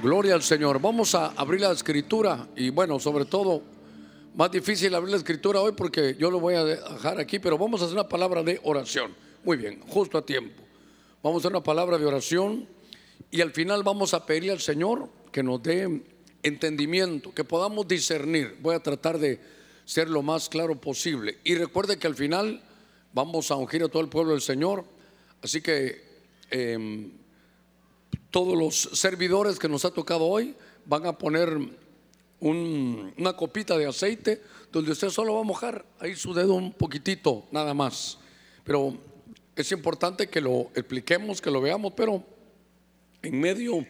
Gloria al Señor. Vamos a abrir la escritura y bueno, sobre todo, más difícil abrir la escritura hoy porque yo lo voy a dejar aquí, pero vamos a hacer una palabra de oración. Muy bien, justo a tiempo. Vamos a hacer una palabra de oración y al final vamos a pedirle al Señor que nos dé entendimiento, que podamos discernir. Voy a tratar de ser lo más claro posible. Y recuerde que al final vamos a ungir a todo el pueblo del Señor. Así que em, todos los servidores que nos ha tocado hoy van a poner una copita de aceite donde usted solo va a mojar ahí su dedo un poquitito, nada más. Pero es importante que lo expliquemos, que lo veamos, pero en medio,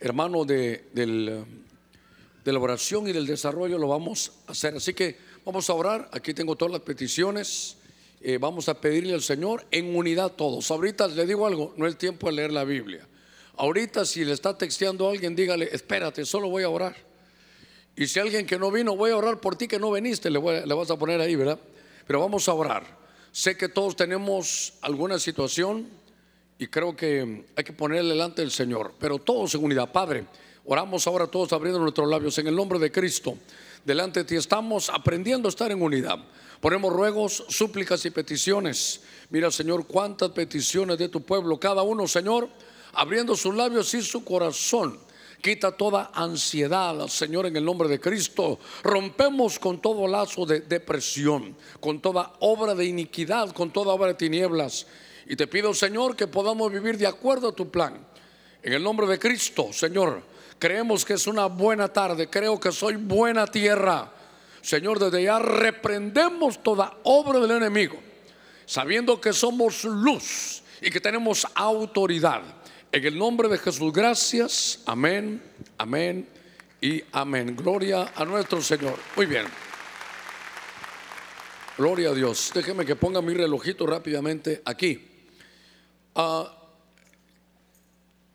hermano, de, de la oración y del desarrollo lo vamos a hacer. Así que vamos a orar, aquí tengo todas las peticiones. Eh, vamos a pedirle al Señor en unidad todos. Ahorita le digo algo, no es tiempo de leer la Biblia. Ahorita si le está texteando a alguien, dígale, espérate, solo voy a orar. Y si alguien que no vino, voy a orar por ti que no viniste, le, le vas a poner ahí, ¿verdad? Pero vamos a orar. Sé que todos tenemos alguna situación y creo que hay que ponerle delante del Señor, pero todos en unidad. Padre, oramos ahora todos abriendo nuestros labios en el nombre de Cristo. Delante de ti estamos aprendiendo a estar en unidad. Ponemos ruegos, súplicas y peticiones. Mira, Señor, cuántas peticiones de tu pueblo, cada uno, Señor abriendo sus labios y su corazón. Quita toda ansiedad, Señor, en el nombre de Cristo. Rompemos con todo lazo de depresión, con toda obra de iniquidad, con toda obra de tinieblas. Y te pido, Señor, que podamos vivir de acuerdo a tu plan. En el nombre de Cristo, Señor, creemos que es una buena tarde, creo que soy buena tierra. Señor, desde ya reprendemos toda obra del enemigo, sabiendo que somos luz y que tenemos autoridad. En el nombre de Jesús, gracias. Amén, amén y amén. Gloria a nuestro Señor. Muy bien. Gloria a Dios. Déjeme que ponga mi relojito rápidamente aquí. Ah,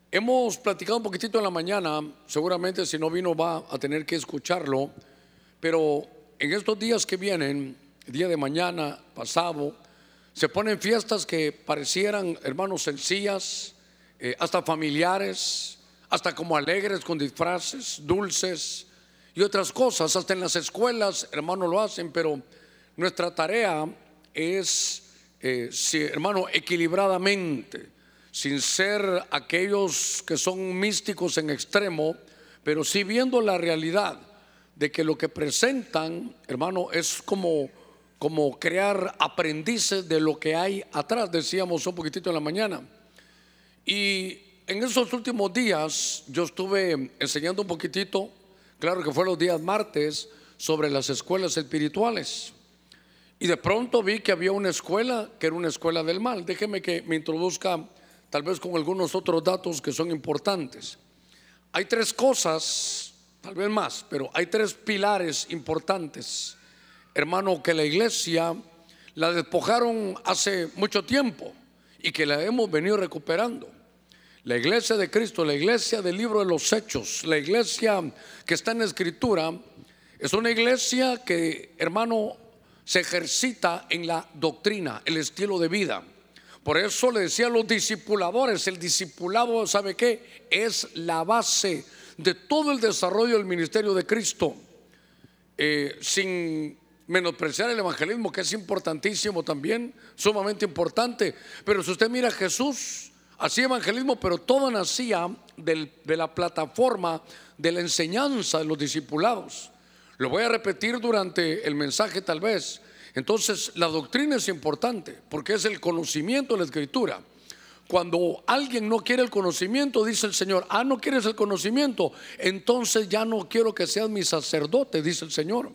hemos platicado un poquitito en la mañana, seguramente si no vino va a tener que escucharlo, pero en estos días que vienen, día de mañana, pasado, se ponen fiestas que parecieran, hermanos, sencillas, eh, hasta familiares, hasta como alegres con disfraces, dulces y otras cosas. Hasta en las escuelas, hermano, lo hacen, pero nuestra tarea es, eh, hermano, equilibradamente, sin ser aquellos que son místicos en extremo, pero sí viendo la realidad de que lo que presentan, hermano, es como, como crear aprendices de lo que hay atrás, decíamos un poquitito en la mañana. Y en esos últimos días yo estuve enseñando un poquitito, claro que fue los días martes, sobre las escuelas espirituales. Y de pronto vi que había una escuela que era una escuela del mal. Déjeme que me introduzca tal vez con algunos otros datos que son importantes. Hay tres cosas, tal vez más, pero hay tres pilares importantes, hermano, que la iglesia la despojaron hace mucho tiempo y que la hemos venido recuperando. La iglesia de Cristo, la iglesia del libro de los hechos, la iglesia que está en la escritura, es una iglesia que, hermano, se ejercita en la doctrina, el estilo de vida. Por eso le decía a los discipuladores, el discipulado, ¿sabe qué? Es la base de todo el desarrollo del ministerio de Cristo. Eh, sin menospreciar el evangelismo, que es importantísimo también, sumamente importante. Pero si usted mira a Jesús, Hacía evangelismo, pero todo nacía de la plataforma de la enseñanza de los discipulados. Lo voy a repetir durante el mensaje tal vez. Entonces, la doctrina es importante porque es el conocimiento de la escritura. Cuando alguien no quiere el conocimiento, dice el Señor, ah, no quieres el conocimiento, entonces ya no quiero que seas mi sacerdote, dice el Señor.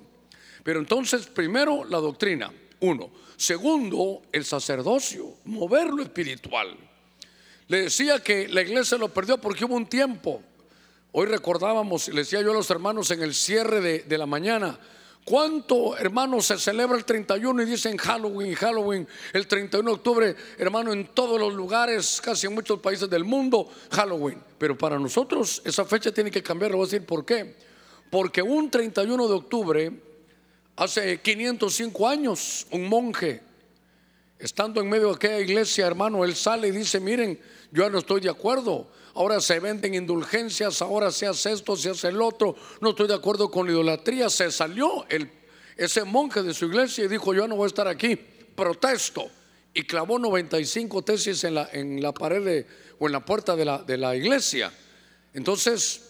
Pero entonces, primero, la doctrina, uno. Segundo, el sacerdocio, mover lo espiritual. Le decía que la iglesia lo perdió porque hubo un tiempo. Hoy recordábamos, le decía yo a los hermanos en el cierre de, la mañana, ¿Cuánto, hermanos, se celebra el 31 y dicen Halloween, Halloween, el 31 de octubre, hermano, en todos los lugares, casi en muchos países del mundo, Halloween? Pero para nosotros esa fecha tiene que cambiar, le voy a decir por qué. Porque un 31 de octubre, hace 505 años, un monje, estando en medio de aquella iglesia, hermano, él sale y dice, miren, yo no estoy de acuerdo. Ahora se venden indulgencias, ahora se hace esto, se hace el otro. No estoy de acuerdo con la idolatría. Se salió ese monje de su iglesia y dijo, yo no voy a estar aquí, protesto. Y clavó 95 tesis en la, en la pared o en la puerta de la, de la iglesia. Entonces,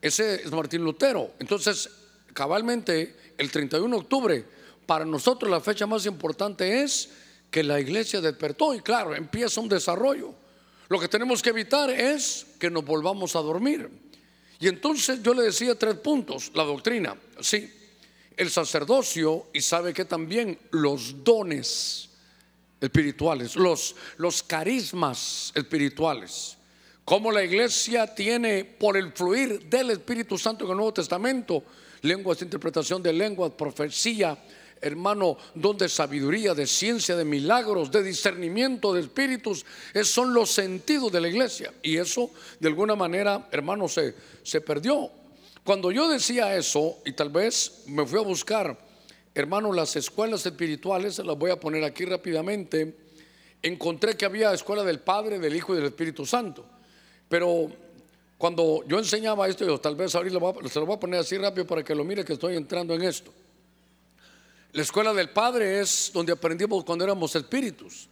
ese es Martín Lutero. Entonces, cabalmente, el 31 de octubre, para nosotros la fecha más importante es que la iglesia despertó y claro, empieza un desarrollo. Lo que tenemos que evitar es que nos volvamos a dormir. Y entonces yo le decía tres puntos, la doctrina, sí, el sacerdocio y sabe que también los dones espirituales, los, los carismas espirituales. Como la iglesia tiene por el fluir del Espíritu Santo en el Nuevo Testamento, lenguas, interpretación de lenguas, profecía, hermano, don de sabiduría, de ciencia, de milagros, de discernimiento de espíritus, son los sentidos de la iglesia. Y eso, de alguna manera, hermano, se, se perdió. Cuando yo decía eso, y tal vez me fui a buscar, hermano, las escuelas espirituales, las voy a poner aquí rápidamente, encontré que había escuela del Padre, del Hijo y del Espíritu Santo. Pero cuando yo enseñaba esto, yo tal vez ahorita se lo voy a poner así rápido para que lo mire que estoy entrando en esto. La escuela del Padre es donde aprendimos cuando éramos espíritus.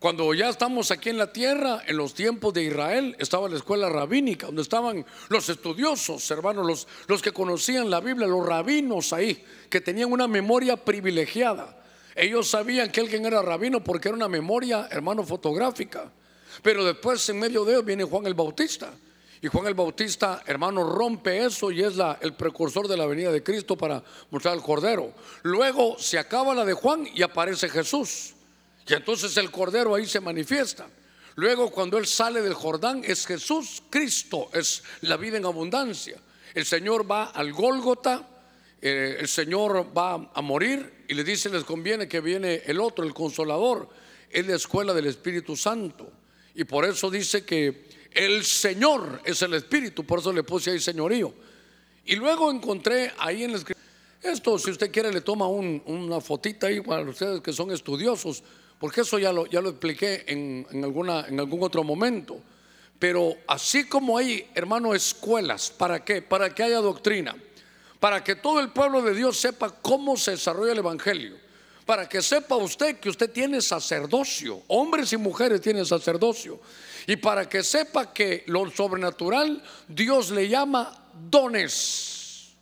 Cuando ya estamos aquí en la tierra, en los tiempos de Israel, estaba la escuela rabínica, donde estaban los estudiosos, hermanos, los, los que conocían la Biblia, los rabinos ahí, que tenían una memoria privilegiada. Ellos sabían que alguien era rabino porque era una memoria, hermano, fotográfica. Pero después, en medio de ellos, viene Juan el Bautista y Juan el Bautista, hermano, rompe eso y es el precursor de la venida de Cristo para mostrar al Cordero. Luego se acaba la de Juan y aparece Jesús. Y entonces el Cordero ahí se manifiesta. Luego cuando Él sale del Jordán es Jesús, Cristo, es la vida en abundancia. El Señor va al Gólgota, eh, el Señor va a morir y le dice, les conviene que viene el otro, el consolador. Es la escuela del Espíritu Santo. Y por eso dice que el Señor es el Espíritu, por eso le puse ahí señorío. Y luego encontré ahí en el esto si usted quiere le toma una fotita ahí para ustedes que son estudiosos, porque eso ya lo, ya lo expliqué en, alguna, en algún otro momento. Pero así como hay, hermano, escuelas, ¿para qué? Para que haya doctrina, para que todo el pueblo de Dios sepa cómo se desarrolla el Evangelio, para que sepa usted que usted tiene sacerdocio, hombres y mujeres tienen sacerdocio, y para que sepa que lo sobrenatural Dios le llama dones,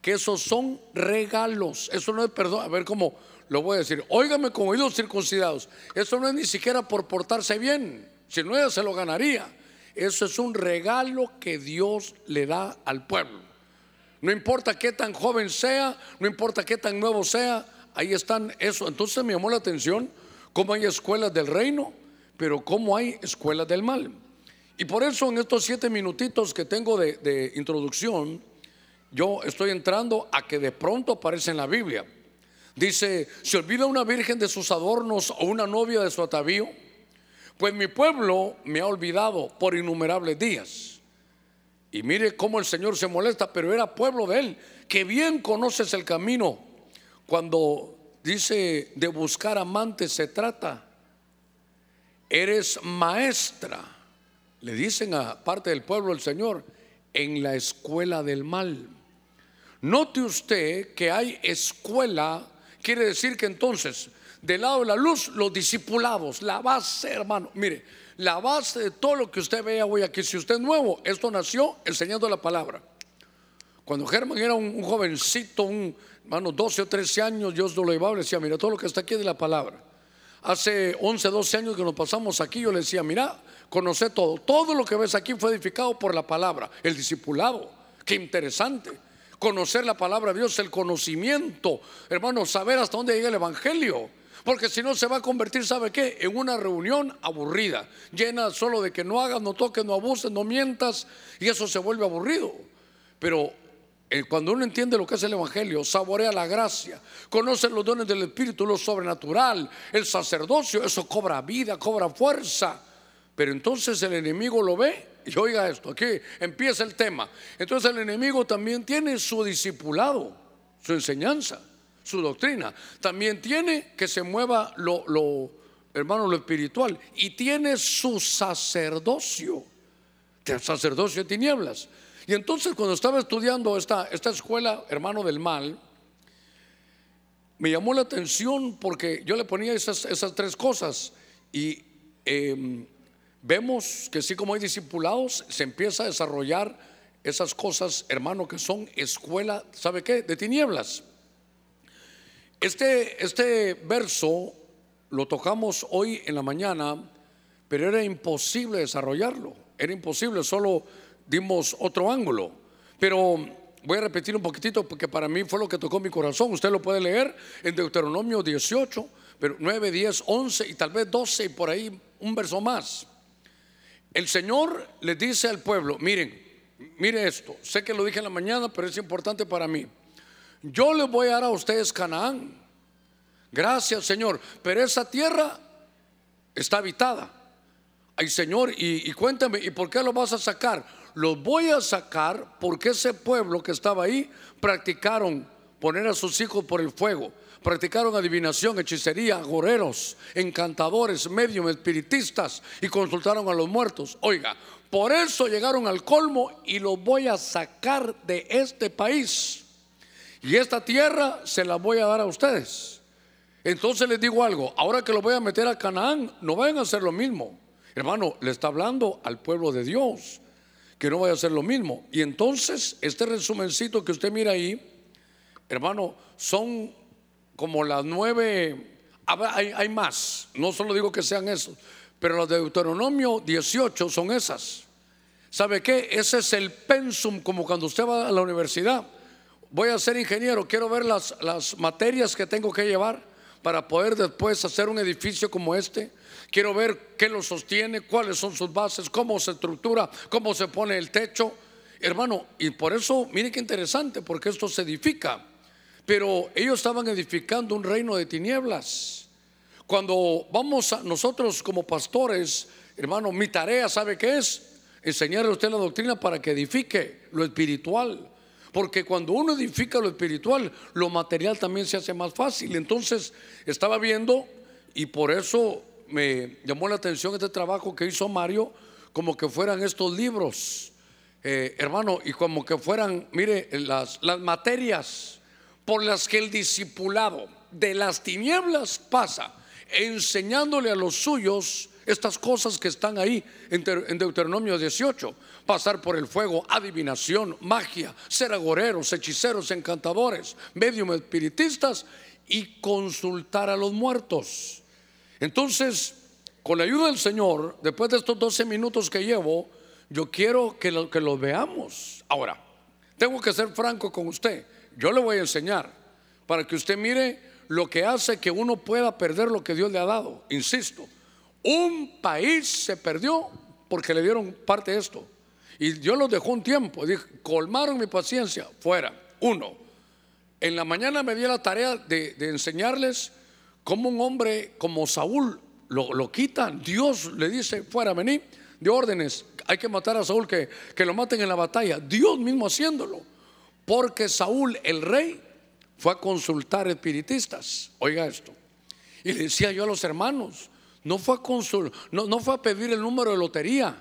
que esos son regalos, eso no es perdón, a ver cómo lo voy a decir, óigame con oídos circuncidados, eso no es ni siquiera por portarse bien, si no ella se lo ganaría, eso es un regalo que Dios le da al pueblo. No importa qué tan joven sea, no importa qué tan nuevo sea, ahí están eso. Entonces me llamó la atención cómo hay escuelas del reino pero cómo hay escuelas del mal. Y por eso en estos siete minutitos que tengo de, introducción, yo estoy entrando a que de pronto aparece en la Biblia. Dice, ¿se olvida una virgen de sus adornos o una novia de su atavío? Pues mi pueblo me ha olvidado por innumerables días. Y mire cómo el Señor se molesta, pero era pueblo de él, que bien conoces el camino. Cuando dice de buscar amantes se trata eres maestra, le dicen a parte del pueblo el Señor, en la escuela del mal. Note usted que hay escuela, quiere decir que entonces, del lado de la luz, los discipulados, la base, hermano, mire, la base de todo lo que usted vea hoy aquí, si usted es nuevo, esto nació enseñando la palabra. Cuando Germán era un, jovencito, un hermano, 12 o 13 años, Dios lo llevaba y decía, mira, todo lo que está aquí es de la palabra. Hace 11, 12 años que nos pasamos aquí, yo le decía, mira, conoce todo. Todo lo que ves aquí fue edificado por la palabra, el discipulado. Qué interesante. Conocer la palabra de Dios, el conocimiento, hermano, saber hasta dónde llega el Evangelio. Porque si no se va a convertir, ¿sabe qué? En una reunión aburrida, llena solo de que no hagas, no toques, no abuses, no mientas, y eso se vuelve aburrido. Pero cuando uno entiende lo que es el Evangelio, saborea la gracia, conoce los dones del Espíritu, lo sobrenatural, el sacerdocio, eso cobra vida, cobra fuerza. Pero entonces el enemigo lo ve y oiga esto, aquí empieza el tema. Entonces el enemigo también tiene su discipulado, su enseñanza, su doctrina. También tiene que se mueva lo, hermano, lo espiritual y tiene su sacerdocio, el sacerdocio de tinieblas. Y entonces cuando estaba estudiando esta, esta escuela, hermano del mal, me llamó la atención porque yo le ponía esas, esas tres cosas y em, vemos que sí como hay discipulados, se empieza a desarrollar esas cosas, hermano, que son escuela, ¿sabe qué? De tinieblas. Este, este verso lo tocamos hoy en la mañana, pero era imposible desarrollarlo, era imposible, solo dimos otro ángulo. Pero voy a repetir un poquitito porque para mí fue lo que tocó mi corazón. Usted lo puede leer en Deuteronomio 18, pero 9, 10, 11 y tal vez 12 y por ahí un verso más. El Señor le dice al pueblo, miren, mire esto, sé que lo dije en la mañana, pero es importante para mí. Yo les voy a dar a ustedes Canaán. Gracias, Señor. Pero esa tierra está habitada. Ay, Señor, y, y cuéntame, ¿y por qué lo vas a sacar? Los voy a sacar porque ese pueblo que estaba ahí practicaron poner a sus hijos por el fuego. Practicaron adivinación, hechicería, goreros, encantadores, medios, espiritistas y consultaron a los muertos. Oiga, por eso llegaron al colmo y los voy a sacar de este país. Y esta tierra se la voy a dar a ustedes. Entonces les digo algo, ahora que lo voy a meter a Canaán, no vayan a hacer lo mismo. Hermano, le está hablando al pueblo de Dios que no vaya a hacer lo mismo. Y entonces, este resumencito que usted mira ahí, hermano, son como las nueve, hay, hay más, no solo digo que sean esos, pero los de Deuteronomio 18 son esas. ¿Sabe qué? Ese es el pensum, como cuando usted va a la universidad. Voy a ser ingeniero, quiero ver las, las materias que tengo que llevar para poder después hacer un edificio como este. Quiero ver qué lo sostiene, cuáles son sus bases, cómo se estructura, cómo se pone el techo. Hermano, y por eso, mire qué interesante, porque esto se edifica. Pero ellos estaban edificando un reino de tinieblas. Cuando vamos a nosotros como pastores, hermano, mi tarea, ¿sabe qué es? Enseñarle a usted la doctrina para que edifique lo espiritual. Porque cuando uno edifica lo espiritual, lo material también se hace más fácil. Entonces estaba viendo y por eso me llamó la atención este trabajo que hizo Mario, como que fueran estos libros, eh, hermano, y como que fueran, mire, las, las materias por las que el discipulado de las tinieblas pasa, enseñándole a los suyos estas cosas que están ahí en Deuteronomio 18. Pasar por el fuego, adivinación, magia, ser agoreros, hechiceros, encantadores, medium espiritistas y consultar a los muertos. Entonces, con la ayuda del Señor, después de estos 12 minutos que llevo, yo quiero que lo, veamos. Ahora, tengo que ser franco con usted. Yo le voy a enseñar para que usted mire lo que hace que uno pueda perder lo que Dios le ha dado. Insisto, un país se perdió porque le dieron parte de esto. Y Dios los dejó un tiempo. Dije, colmaron mi paciencia. Fuera. Uno. En la mañana me di la tarea de, enseñarles cómo un hombre como Saúl lo, lo, quitan. Dios le dice, fuera, vení, de órdenes. Hay que matar a Saúl, que, que lo maten en la batalla. Dios mismo haciéndolo. Porque Saúl, el rey, fue a consultar espiritistas. Oiga esto. Y le decía yo a los hermanos, no fue a no, no fue a pedir el número de lotería.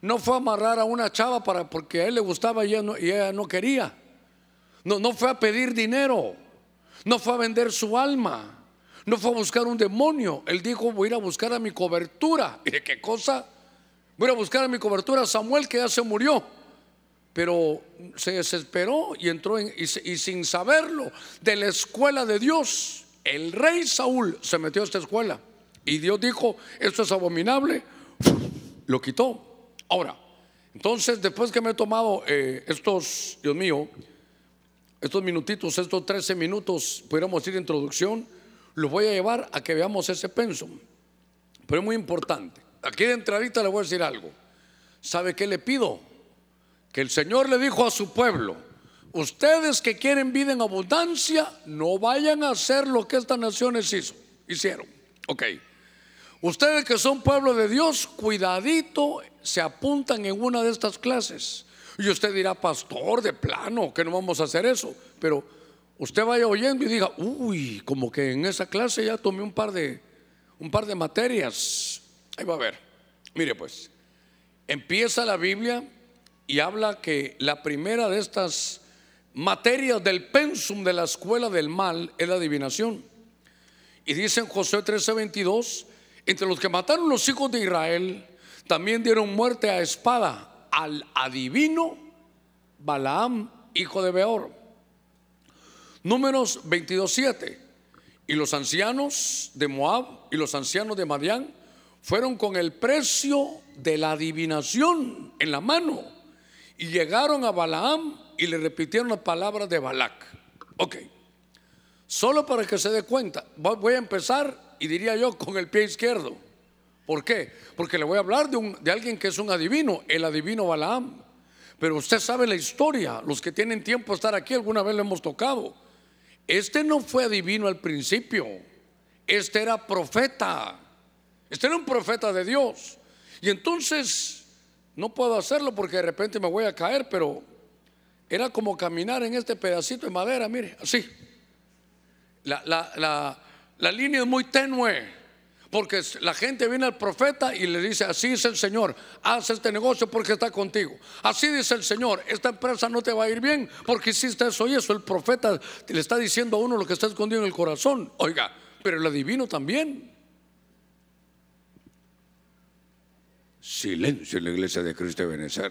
No fue a amarrar a una chava para porque a él le gustaba y ella no, y ella no quería. No, no fue a pedir dinero. No fue a vender su alma. No fue a buscar un demonio. Él dijo, voy a ir a buscar a mi cobertura. ¿Y de qué cosa? Voy a ir buscar a mi cobertura a Samuel que ya se murió. Pero se desesperó y entró en, y sin saberlo de la escuela de Dios, el rey Saúl se metió a esta escuela. Y Dios dijo, esto es abominable, lo quitó. Ahora, entonces después que me he tomado eh, estos, Dios mío, estos minutitos, estos 13 minutos, pudiéramos decir introducción, los voy a llevar a que veamos ese pensum. Pero es muy importante. Aquí de entradita le voy a decir algo. ¿Sabe qué le pido? Que el Señor le dijo a su pueblo, ustedes que quieren vida en abundancia, no vayan a hacer lo que estas naciones hizo, hicieron. Ok. Ustedes que son pueblo de Dios, cuidadito, se apuntan en una de estas clases. Y usted dirá, pastor, de plano, que no vamos a hacer eso. Pero usted vaya oyendo y diga, uy, como que en esa clase ya tomé un par de, un par de materias. Ahí va a ver. Mire pues, empieza la Biblia y habla que la primera de estas materias del pensum de la escuela del mal es la adivinación. Y dice en José 13:22, entre los que mataron los hijos de Israel, también dieron muerte a espada al adivino Balaam, hijo de Beor. Números 22:7. Y los ancianos de Moab y los ancianos de Madián fueron con el precio de la adivinación en la mano y llegaron a Balaam y le repitieron las palabras de Balac. Ok, solo para que se dé cuenta, voy a empezar y diría yo con el pie izquierdo. ¿Por qué? Porque le voy a hablar de, un, de alguien que es un adivino, el adivino Balaam. Pero usted sabe la historia, los que tienen tiempo de estar aquí, alguna vez lo hemos tocado. Este no fue adivino al principio, este era profeta, este era un profeta de Dios. Y entonces no puedo hacerlo porque de repente me voy a caer, pero era como caminar en este pedacito de madera, mire, así. La, la línea es muy tenue. Porque la gente viene al profeta y le dice, así dice el Señor, haz este negocio porque está contigo. Así dice el Señor, esta empresa no te va a ir bien porque hiciste eso y eso. El profeta le está diciendo a uno lo que está escondido en el corazón. Oiga, pero el adivino también. Silencio en la iglesia de Cristo de.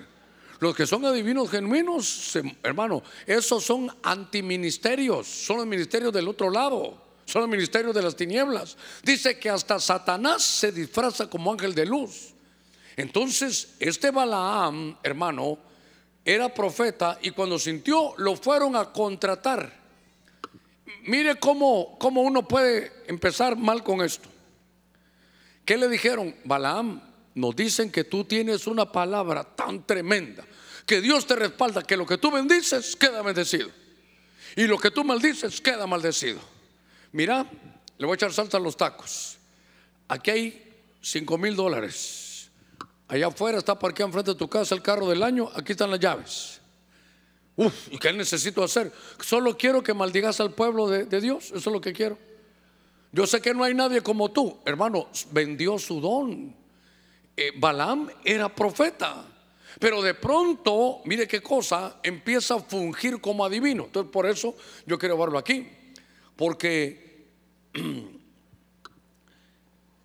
Los que son adivinos genuinos, hermano, esos son antiministerios, son los ministerios del otro lado son el ministerio de las tinieblas. Dice que hasta Satanás se disfraza como ángel de luz. Entonces, este Balaam, hermano, era profeta y cuando sintió lo fueron a contratar. Mire cómo, cómo uno puede empezar mal con esto. ¿Qué le dijeron? Balaam, nos dicen que tú tienes una palabra tan tremenda, que Dios te respalda, que lo que tú bendices queda bendecido. Y lo que tú maldices queda maldecido. Mira, le voy a echar salsa a los tacos. Aquí hay 5 mil dólares. Allá afuera está parqueado enfrente de tu casa el carro del año. Aquí están las llaves. Uf, ¿y qué necesito hacer? Solo quiero que maldigas al pueblo de, Dios. Eso es lo que quiero. Yo sé que no hay nadie como tú. Hermano, vendió su don. Eh, Balaam era profeta. Pero de pronto, mire qué cosa, empieza a fungir como adivino. Entonces, por eso yo quiero verlo aquí. Porque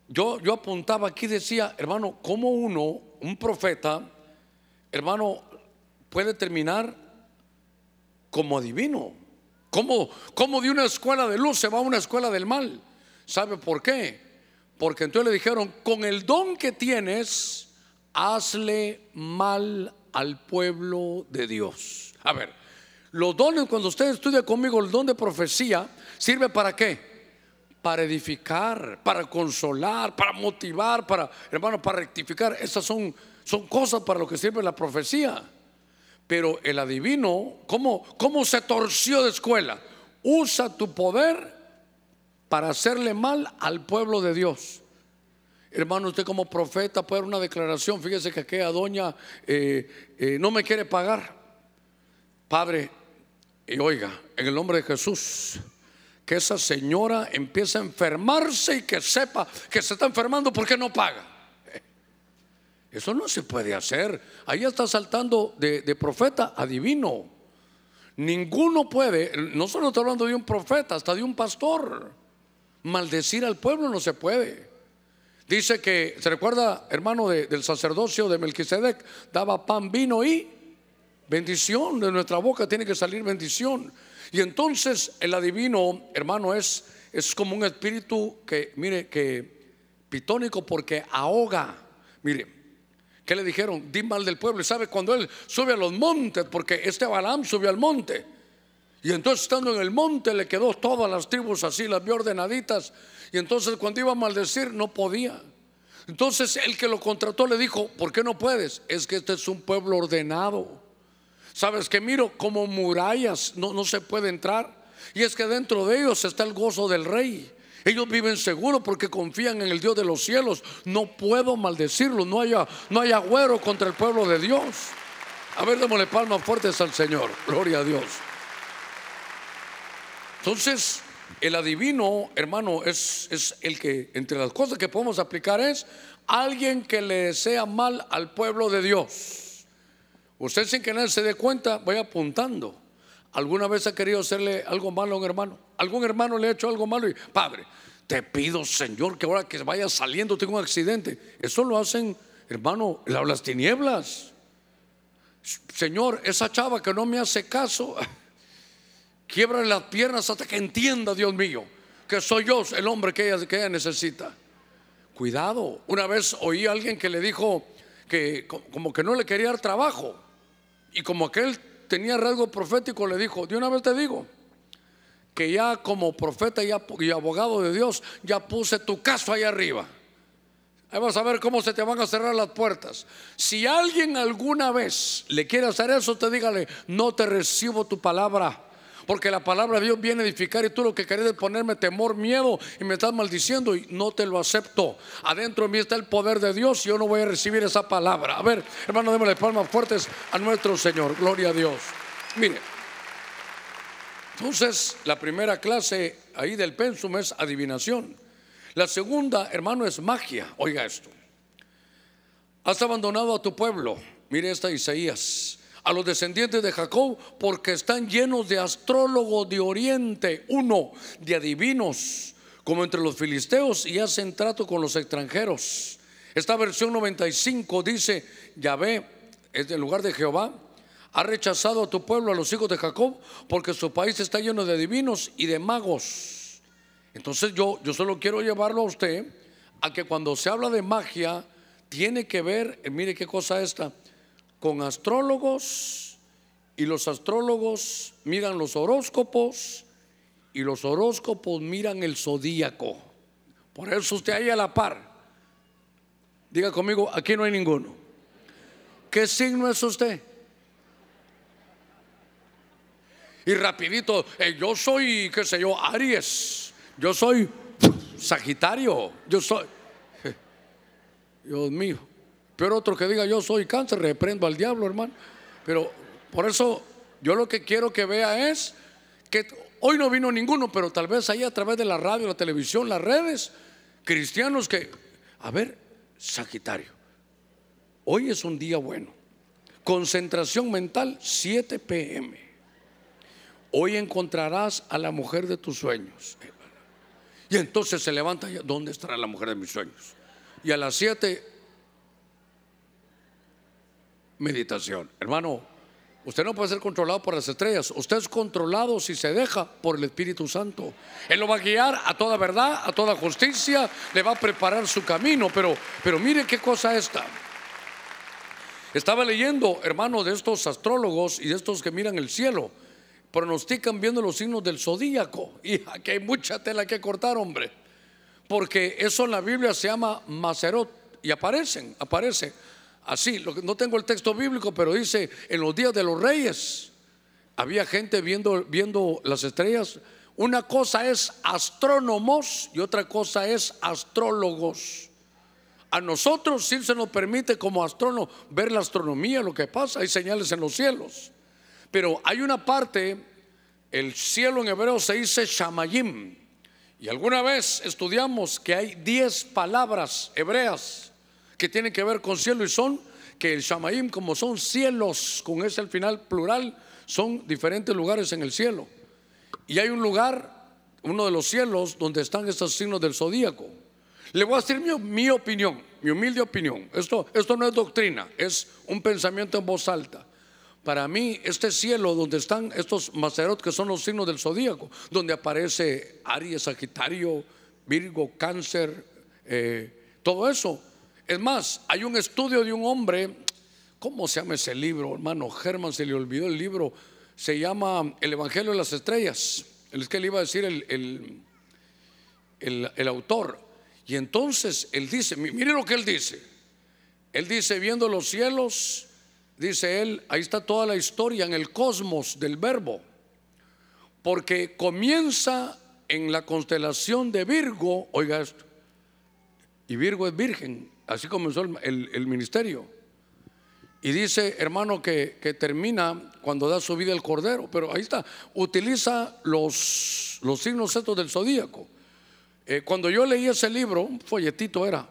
yo, yo apuntaba aquí, decía, hermano, ¿cómo uno, un profeta, hermano, puede terminar como adivino? ¿Cómo, ¿Cómo de una escuela de luz se va a una escuela del mal? ¿Sabe por qué? Porque entonces le dijeron, con el don que tienes, hazle mal al pueblo de Dios. A ver, los dones, cuando usted estudia conmigo el don de profecía, ¿Sirve para qué? Para edificar, para consolar, para motivar, para, hermano, para rectificar. Esas son, son cosas para lo que sirve la profecía. Pero el adivino, ¿cómo, ¿cómo se torció de escuela? Usa tu poder para hacerle mal al pueblo de Dios. Hermano, usted como profeta puede dar una declaración. Fíjese que aquella doña eh, eh, no me quiere pagar. Padre, y oiga, en el nombre de Jesús, que esa señora empieza a enfermarse y que sepa que se está enfermando porque no paga. Eso no se puede hacer. Ahí está saltando de, profeta a divino. Ninguno puede, no solo estoy hablando de un profeta, hasta de un pastor. Maldecir al pueblo no se puede. Dice que, ¿se recuerda, hermano, del sacerdocio de Melquisedec? Daba pan, vino y bendición. De nuestra boca tiene que salir bendición. Y entonces el adivino, hermano, es, es como un espíritu que, mire, que pitónico porque ahoga. Mire, ¿qué le dijeron? Di mal del pueblo. Y sabe cuando él sube a los montes, porque este Balaam subió al monte. Y entonces estando en el monte le quedó todas las tribus así, las vio ordenaditas. Y entonces cuando iba a maldecir no podía. Entonces el que lo contrató le dijo, ¿por qué no puedes? Es que este es un pueblo ordenado. Sabes que miro como murallas, no, no se puede entrar. Y es que dentro de ellos está el gozo del rey. Ellos viven seguros porque confían en el Dios de los cielos. No puedo maldecirlo, no haya, no hay agüero contra el pueblo de Dios. A ver, démosle palmas fuertes al Señor. Gloria a Dios. Entonces, el adivino, hermano, es, es el que, entre las cosas que podemos aplicar es alguien que le desea mal al pueblo de Dios. Usted sin que nadie se dé cuenta, voy apuntando. ¿Alguna vez ha querido hacerle algo malo a un hermano? ¿Algún hermano le ha hecho algo malo? Y, Padre, te pido, Señor, que ahora que vaya saliendo tengo un accidente. Eso lo hacen, hermano, las tinieblas. Señor, esa chava que no me hace caso, quiebra las piernas hasta que entienda, Dios mío, que soy yo el hombre que ella, que ella necesita. Cuidado. Una vez oí a alguien que le dijo que como que no le quería dar trabajo. Y como aquel tenía rasgo profético, le dijo, de una vez te digo, que ya como profeta y abogado de Dios, ya puse tu caso ahí arriba. Ahí vas a ver cómo se te van a cerrar las puertas. Si alguien alguna vez le quiere hacer eso, te dígale, no te recibo tu palabra. Porque la palabra de Dios viene a edificar y tú lo que querés es ponerme temor, miedo y me estás maldiciendo y no te lo acepto. Adentro de mí está el poder de Dios y yo no voy a recibir esa palabra. A ver, hermano, démosle palmas fuertes a nuestro Señor. Gloria a Dios. Mire, entonces la primera clase ahí del pensum es adivinación. La segunda, hermano, es magia. Oiga esto. Has abandonado a tu pueblo. Mire esta Isaías a los descendientes de Jacob porque están llenos de astrólogos de oriente, uno, de adivinos, como entre los filisteos y hacen trato con los extranjeros. Esta versión 95 dice, Yahvé es del lugar de Jehová, ha rechazado a tu pueblo, a los hijos de Jacob, porque su país está lleno de adivinos y de magos. Entonces yo, yo solo quiero llevarlo a usted a que cuando se habla de magia, tiene que ver, mire qué cosa esta, con astrólogos y los astrólogos miran los horóscopos y los horóscopos miran el zodíaco. Por eso usted ahí a la par. Diga conmigo, aquí no hay ninguno. ¿Qué signo es usted? Y rapidito, eh, yo soy, qué sé yo, Aries. Yo soy Sagitario. Yo soy, Dios mío. Pero otro que diga yo soy cáncer, reprendo al diablo, hermano. Pero por eso yo lo que quiero que vea es que hoy no vino ninguno, pero tal vez ahí a través de la radio, la televisión, las redes, cristianos que, a ver, Sagitario, hoy es un día bueno. Concentración mental, 7 pm. Hoy encontrarás a la mujer de tus sueños. Y entonces se levanta, ¿dónde estará la mujer de mis sueños? Y a las 7 meditación. Hermano, usted no puede ser controlado por las estrellas. Usted es controlado si se deja por el Espíritu Santo. Él lo va a guiar a toda verdad, a toda justicia, le va a preparar su camino. Pero, pero mire qué cosa esta. Estaba leyendo, hermano, de estos astrólogos y de estos que miran el cielo. Pronostican viendo los signos del zodíaco. Y aquí hay mucha tela que cortar, hombre. Porque eso en la Biblia se llama Macerot. Y aparecen, aparece así, no tengo el texto bíblico, pero dice, en los días de los reyes había gente viendo, viendo las estrellas. Una cosa es astrónomos y otra cosa es astrólogos. A nosotros sí se nos permite como astrónomo ver la astronomía, lo que pasa, hay señales en los cielos. Pero hay una parte, el cielo en hebreo se dice shamayim. Y alguna vez estudiamos que hay 10 palabras hebreas que tienen que ver con cielo y son que el Shamaim, como son cielos, con ese al final plural, son diferentes lugares en el cielo. Y hay un lugar, uno de los cielos, donde están estos signos del zodíaco. Le voy a decir mi, opinión, mi humilde opinión. Esto, esto no es doctrina, es un pensamiento en voz alta. Para mí, este cielo donde están estos macerot, que son los signos del zodíaco, donde aparece Aries, Sagitario, Virgo, Cáncer, eh, todo eso, es más, hay un estudio de un hombre, ¿cómo se llama ese libro, hermano? Germán se le olvidó el libro, se llama El Evangelio de las Estrellas. Es que le iba a decir el, el, autor. Y entonces él dice, mire lo que él dice. Él dice, viendo los cielos, dice él, ahí está toda la historia en el cosmos del verbo. Porque comienza en la constelación de Virgo, oiga esto, y Virgo es virgen, Así comenzó el, ministerio. y dice, hermano, que, que, termina cuando da su vida el cordero. Pero ahí está, utiliza los, los signos estos del zodíaco. Eh, cuando yo leí ese libro, un folletito era,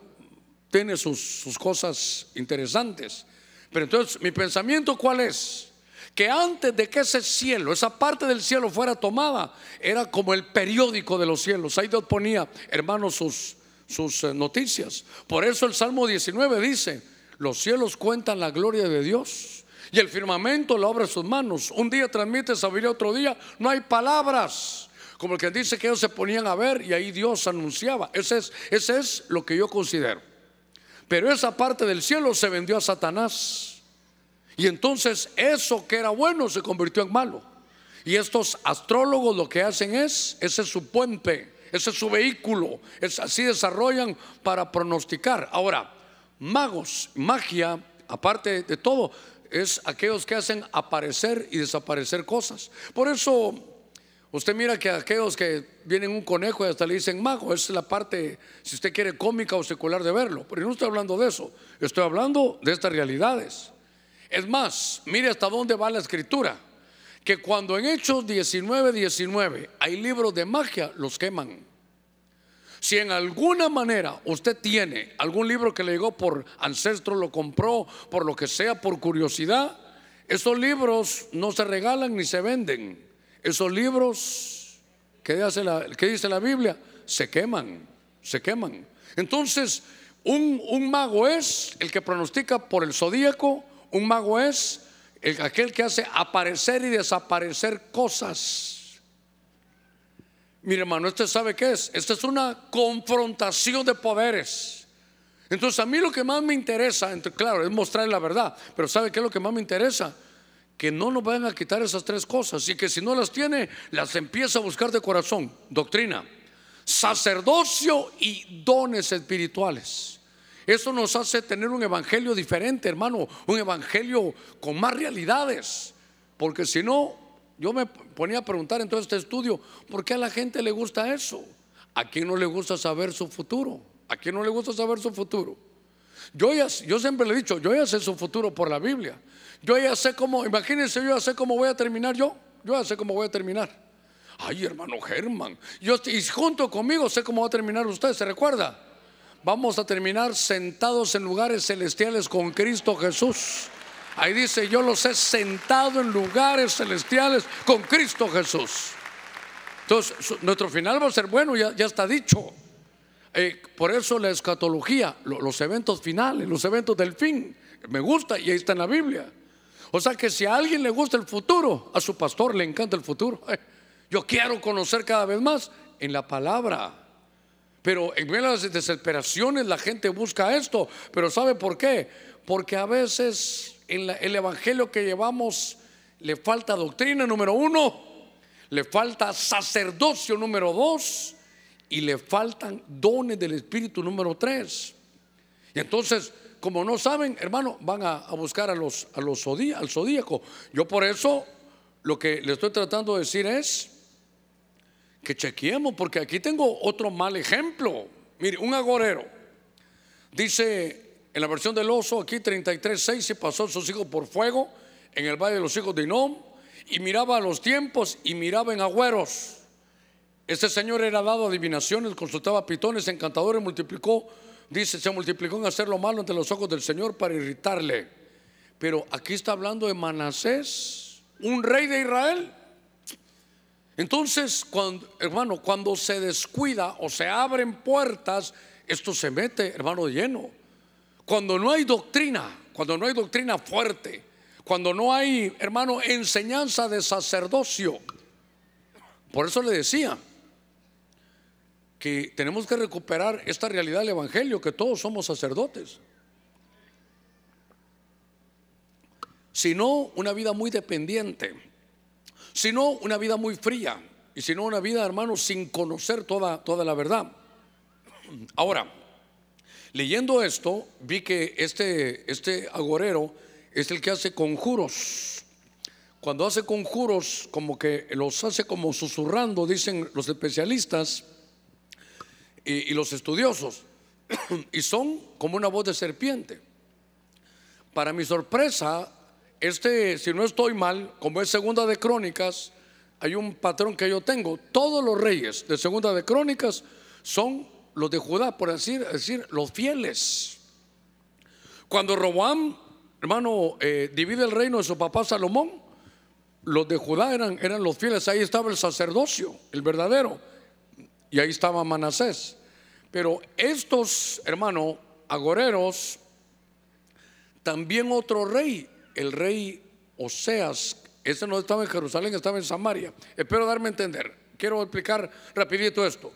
tiene sus, sus cosas interesantes. Pero entonces, mi pensamiento, ¿cuál es? que antes de que ese cielo, esa parte del cielo fuera tomada, era como el periódico de los cielos. Ahí Dios ponía, hermanos, sus, sus eh, noticias. Por eso el Salmo 19 dice, los cielos cuentan la gloria de Dios y el firmamento la obra de sus manos. Un día transmite sabiduría, otro día no hay palabras. Como el que dice que ellos se ponían a ver y ahí Dios anunciaba. Ese es, ese es lo que yo considero. Pero esa parte del cielo se vendió a Satanás. Y entonces eso que era bueno se convirtió en malo. Y estos astrólogos lo que hacen es, ese es su puente, ese es su vehículo, es, así desarrollan para pronosticar. Ahora, magos, magia, aparte de todo, es aquellos que hacen aparecer y desaparecer cosas. Por eso usted mira que aquellos que vienen un conejo y hasta le dicen mago, es la parte, si usted quiere, cómica o secular de verlo. Pero no estoy hablando de eso, estoy hablando de estas realidades. Es más, mire hasta dónde va la escritura. Que cuando en Hechos 19, 19 hay libros de magia, los queman. Si en alguna manera usted tiene algún libro que le llegó por ancestro, lo compró, por lo que sea, por curiosidad, esos libros no se regalan ni se venden. Esos libros, ¿qué dice la, dice la Biblia? Se queman, se queman. Entonces, un, un mago es el que pronostica por el zodíaco un mago es aquel que hace aparecer y desaparecer cosas. Mire hermano, ¿usted sabe qué es? Esta es una confrontación de poderes. Entonces a mí lo que más me interesa, claro, es mostrar la verdad, pero ¿sabe qué es lo que más me interesa? Que no nos vayan a quitar esas tres cosas y que si no las tiene, las empieza a buscar de corazón. Doctrina, sacerdocio y dones espirituales. Eso nos hace tener un evangelio diferente, hermano, un evangelio con más realidades. Porque si no, yo me ponía a preguntar en todo este estudio, ¿por qué a la gente le gusta eso? ¿A quién no le gusta saber su futuro? ¿A quién no le gusta saber su futuro? Yo, ya, yo siempre le he dicho, yo ya sé su futuro por la Biblia. Yo ya sé cómo, imagínense, yo ya sé cómo voy a terminar yo. Yo ya sé cómo voy a terminar. Ay, hermano Germán, yo, y junto conmigo sé cómo va a terminar usted, ¿se recuerda? Vamos a terminar sentados en lugares celestiales con Cristo Jesús. Ahí dice, yo los he sentado en lugares celestiales con Cristo Jesús. Entonces, nuestro final va a ser bueno, ya, está dicho. Eh, por eso la escatología, los eventos finales, los eventos del fin, me gusta y ahí está en la Biblia. O sea que si a alguien le gusta el futuro, a su pastor le encanta el futuro. yo quiero conocer cada vez más en la palabra. Pero en las desesperaciones la gente busca esto. Pero ¿sabe por qué? Porque a veces en el evangelio que llevamos le falta doctrina número uno, le falta sacerdocio número dos y le faltan dones del Espíritu número tres. Y entonces, como no saben, hermano, van a, buscar a los, a al zodíaco. Yo por eso lo que le estoy tratando de decir es que chequeemos, porque aquí tengo otro mal ejemplo. Mire, un agorero. Dice en la versión del oso, aquí 33.6, se pasó a sus hijos por fuego en el valle de los hijos de Inom y miraba a los tiempos y miraba en agüeros. Este señor era dado adivinaciones, consultaba pitones, encantadores, multiplicó, dice, se multiplicó en hacer lo malo ante los ojos del Señor para irritarle. Pero aquí está hablando de Manasés, un rey de Israel. Entonces, cuando, hermano, cuando se descuida o se abren puertas, esto se mete, hermano, lleno. Cuando no hay doctrina, cuando no hay doctrina fuerte, cuando no hay, hermano, enseñanza de sacerdocio. Por eso le decía que tenemos que recuperar esta realidad del Evangelio, que todos somos sacerdotes. Si no, una vida muy dependiente sino una vida muy fría y sino una vida, hermano, sin conocer toda, toda la verdad. Ahora, leyendo esto, vi que este, este agorero es el que hace conjuros. Cuando hace conjuros, como que los hace como susurrando, dicen los especialistas y, y los estudiosos, y son como una voz de serpiente. Para mi sorpresa, este, si no estoy mal, como es segunda de crónicas, hay un patrón que yo tengo. Todos los reyes de segunda de crónicas son los de Judá, por decir, decir los fieles. Cuando Roboam, hermano, eh, divide el reino de su papá Salomón, los de Judá eran, eran los fieles. Ahí estaba el sacerdocio, el verdadero. Y ahí estaba Manasés. Pero estos, hermano, agoreros, también otro rey, el rey Oseas, ese no estaba en Jerusalén, estaba en Samaria. Espero darme a entender. Quiero explicar rapidito esto.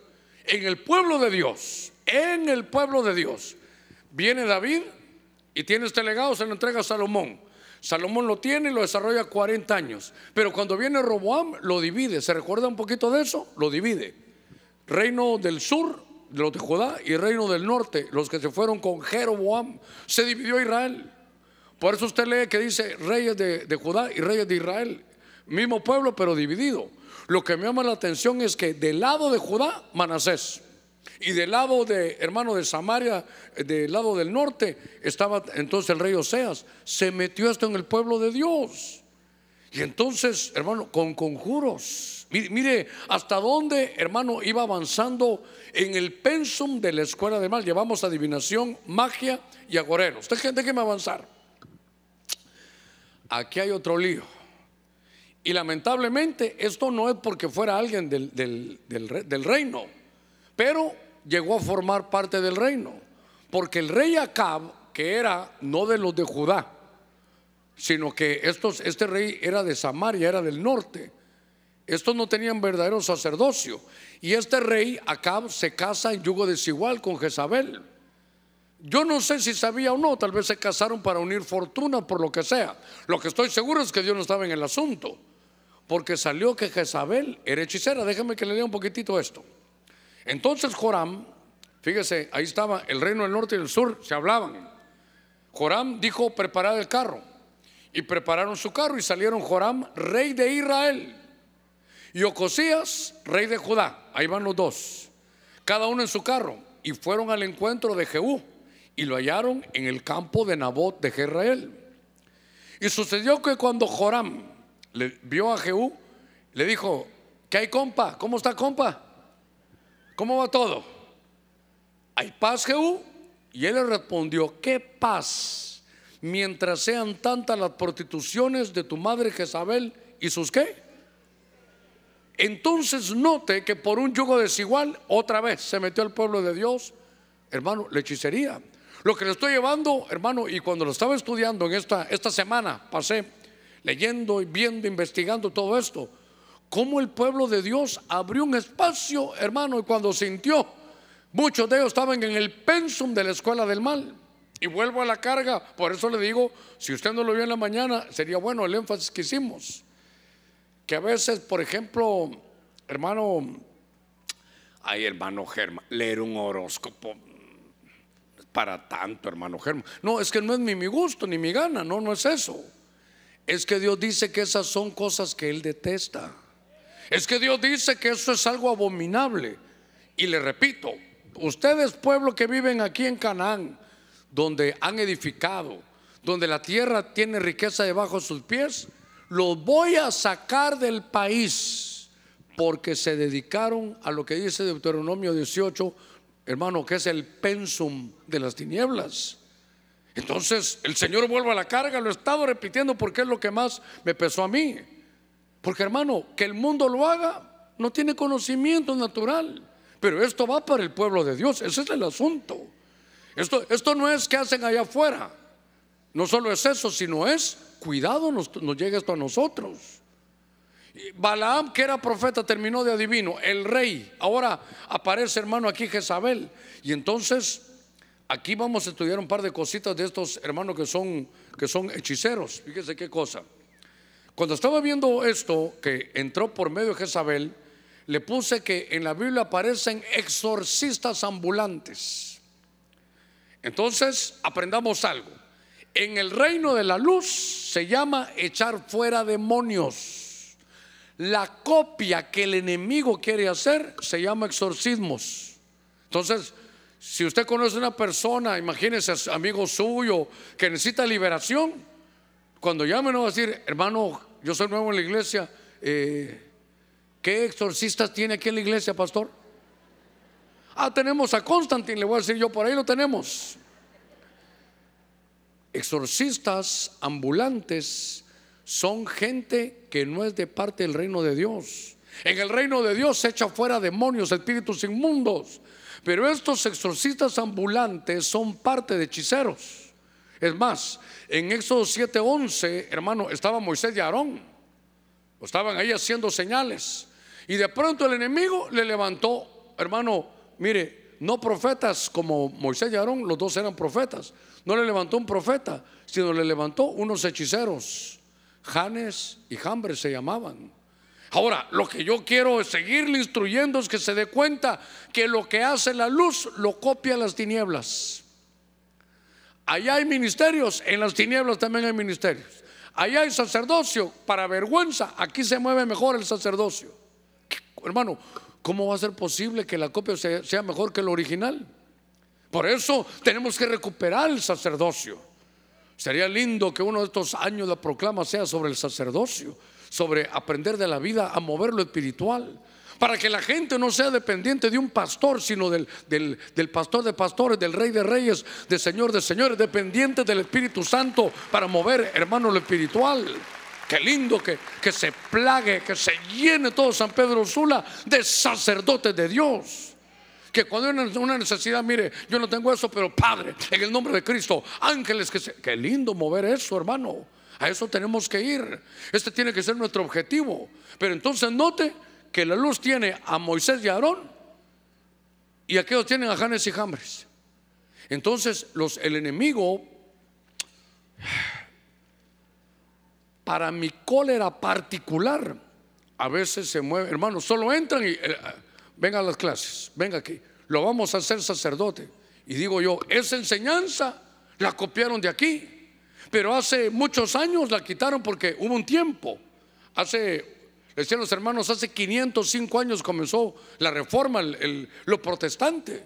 En el pueblo de Dios, en el pueblo de Dios, viene David y tiene este legado, se lo entrega a Salomón. Salomón lo tiene y lo desarrolla 40 años. Pero cuando viene Roboam, lo divide. ¿Se recuerda un poquito de eso? Lo divide. Reino del sur, los de Judá, y reino del norte, los que se fueron con Jeroboam. Se dividió Israel. Por eso usted lee que dice reyes de, Judá y reyes de Israel. Mismo pueblo, pero dividido. Lo que me llama la atención es que del lado de Judá, Manasés. Y del lado de, hermano, de Samaria, del lado del norte, estaba entonces el rey Oseas. Se metió esto en el pueblo de Dios. Y entonces, hermano, con conjuros. Mire, mire, hasta dónde, hermano, iba avanzando en el pensum de la escuela de mal. Llevamos adivinación, magia y agorero. Usted déjeme avanzar aquí hay otro lío. Y lamentablemente esto no es porque fuera alguien del, del, reino, pero llegó a formar parte del reino. Porque el rey Acab, que era no de los de Judá, sino que estos, este rey era de Samaria, era del norte. Estos no tenían verdadero sacerdocio. Y este rey Acab se casa en yugo desigual con Jezabel. Yo no sé si sabía o no, tal vez se casaron para unir fortuna por lo que sea. Lo que estoy seguro es que Dios no estaba en el asunto, porque salió que Jezabel era hechicera. Déjame que le lea un poquitito esto. Entonces Joram, fíjese, ahí estaba el reino del norte y del sur, se hablaban. Joram dijo, preparad el carro. Y prepararon su carro y salieron Joram, rey de Israel, y Ocosías, rey de Judá. Ahí van los dos, cada uno en su carro, y fueron al encuentro de Jehú y lo hallaron en el campo de Nabot de Jezreel. Y sucedió que cuando Joram le vio a Jehú, le dijo, ¿qué hay compa? ¿Cómo está compa? ¿Cómo va todo? ¿Hay paz Jehú? Y él le respondió, ¿qué paz? Mientras sean tantas las prostituciones de tu madre Jezabel y sus qué? Entonces note que por un yugo desigual otra vez se metió el pueblo de Dios, hermano, la hechicería. Lo que le estoy llevando, hermano, y cuando lo estaba estudiando en esta, esta semana, pasé leyendo y viendo, investigando todo esto, cómo el pueblo de Dios abrió un espacio, hermano, y cuando sintió, muchos de ellos estaban en el pensum de la escuela del mal. Y vuelvo a la carga, por eso le digo, si usted no lo vio en la mañana, sería bueno el énfasis que hicimos. Que a veces, por ejemplo, hermano, ay hermano Germán, leer un horóscopo, para tanto, hermano Germán. No, es que no es ni mi gusto ni mi gana, no, no es eso. Es que Dios dice que esas son cosas que Él detesta. Es que Dios dice que eso es algo abominable. Y le repito, ustedes pueblo que viven aquí en Canaán, donde han edificado, donde la tierra tiene riqueza debajo de sus pies, los voy a sacar del país porque se dedicaron a lo que dice Deuteronomio 18, hermano, que es el pensum de las tinieblas. Entonces el Señor vuelve a la carga, lo he estado repitiendo porque es lo que más me pesó a mí. Porque hermano, que el mundo lo haga no tiene conocimiento natural, pero esto va para el pueblo de Dios, ese es el asunto. Esto, esto no es que hacen allá afuera, no solo es eso, sino es cuidado, nos, nos llega esto a nosotros. Balaam, que era profeta, terminó de adivino. El rey, ahora aparece hermano aquí Jezabel. Y entonces, aquí vamos a estudiar un par de cositas de estos hermanos que son, que son hechiceros. Fíjese qué cosa. Cuando estaba viendo esto, que entró por medio de Jezabel, le puse que en la Biblia aparecen exorcistas ambulantes. Entonces, aprendamos algo. En el reino de la luz se llama echar fuera demonios. La copia que el enemigo quiere hacer se llama exorcismos. Entonces, Si usted conoce una persona, imagínese amigo suyo que necesita liberación, cuando llame no va a decir, hermano, yo soy nuevo en la iglesia, eh, ¿qué exorcistas tiene aquí en la iglesia, pastor? Ah, tenemos a Constantin, le voy a decir yo, por ahí lo tenemos. Exorcistas ambulantes son gente que no es de parte del reino de Dios. En el reino de Dios se echa fuera demonios, espíritus inmundos. Pero estos exorcistas ambulantes son parte de hechiceros. Es más, en Éxodo 7:11, hermano, estaba Moisés y Aarón. Estaban ahí haciendo señales. Y de pronto el enemigo le levantó, hermano, mire, no profetas como Moisés y Aarón, los dos eran profetas. No le levantó un profeta, sino le levantó unos hechiceros. Janes y Jambres se llamaban. Ahora, lo que yo quiero es seguirle instruyendo es que se dé cuenta que lo que hace la luz lo copia las tinieblas. Allá hay ministerios, en las tinieblas también hay ministerios. Allá hay sacerdocio, para vergüenza, aquí se mueve mejor el sacerdocio. Hermano, ¿cómo va a ser posible que la copia sea, mejor que el original? Por eso tenemos que recuperar el sacerdocio. Sería lindo que uno de estos años la proclama sea sobre el sacerdocio sobre aprender de la vida a mover lo espiritual. Para que la gente no sea dependiente de un pastor, sino del, del, pastor de pastores, del rey de reyes, del señor de señores, dependiente del Espíritu Santo para mover, hermano, lo espiritual. Qué lindo que, que se plague, que se llene todo San Pedro Sula de sacerdotes de Dios que cuando hay una necesidad, mire, yo no tengo eso, pero Padre, en el nombre de Cristo, ángeles que se... Qué lindo mover eso, hermano. A eso tenemos que ir. Este tiene que ser nuestro objetivo. Pero entonces note que la luz tiene a Moisés y a Aarón y aquellos tienen a Janes y Jambres. Entonces el enemigo, para mi cólera particular, a veces se mueve, hermano, solo entran y eh, venga a las clases, venga aquí, lo vamos a hacer sacerdote. Y digo yo, esa enseñanza la copiaron de aquí. Pero hace muchos años la quitaron porque hubo un tiempo. Hace, decían los hermanos, hace 505 años comenzó la reforma, lo protestante.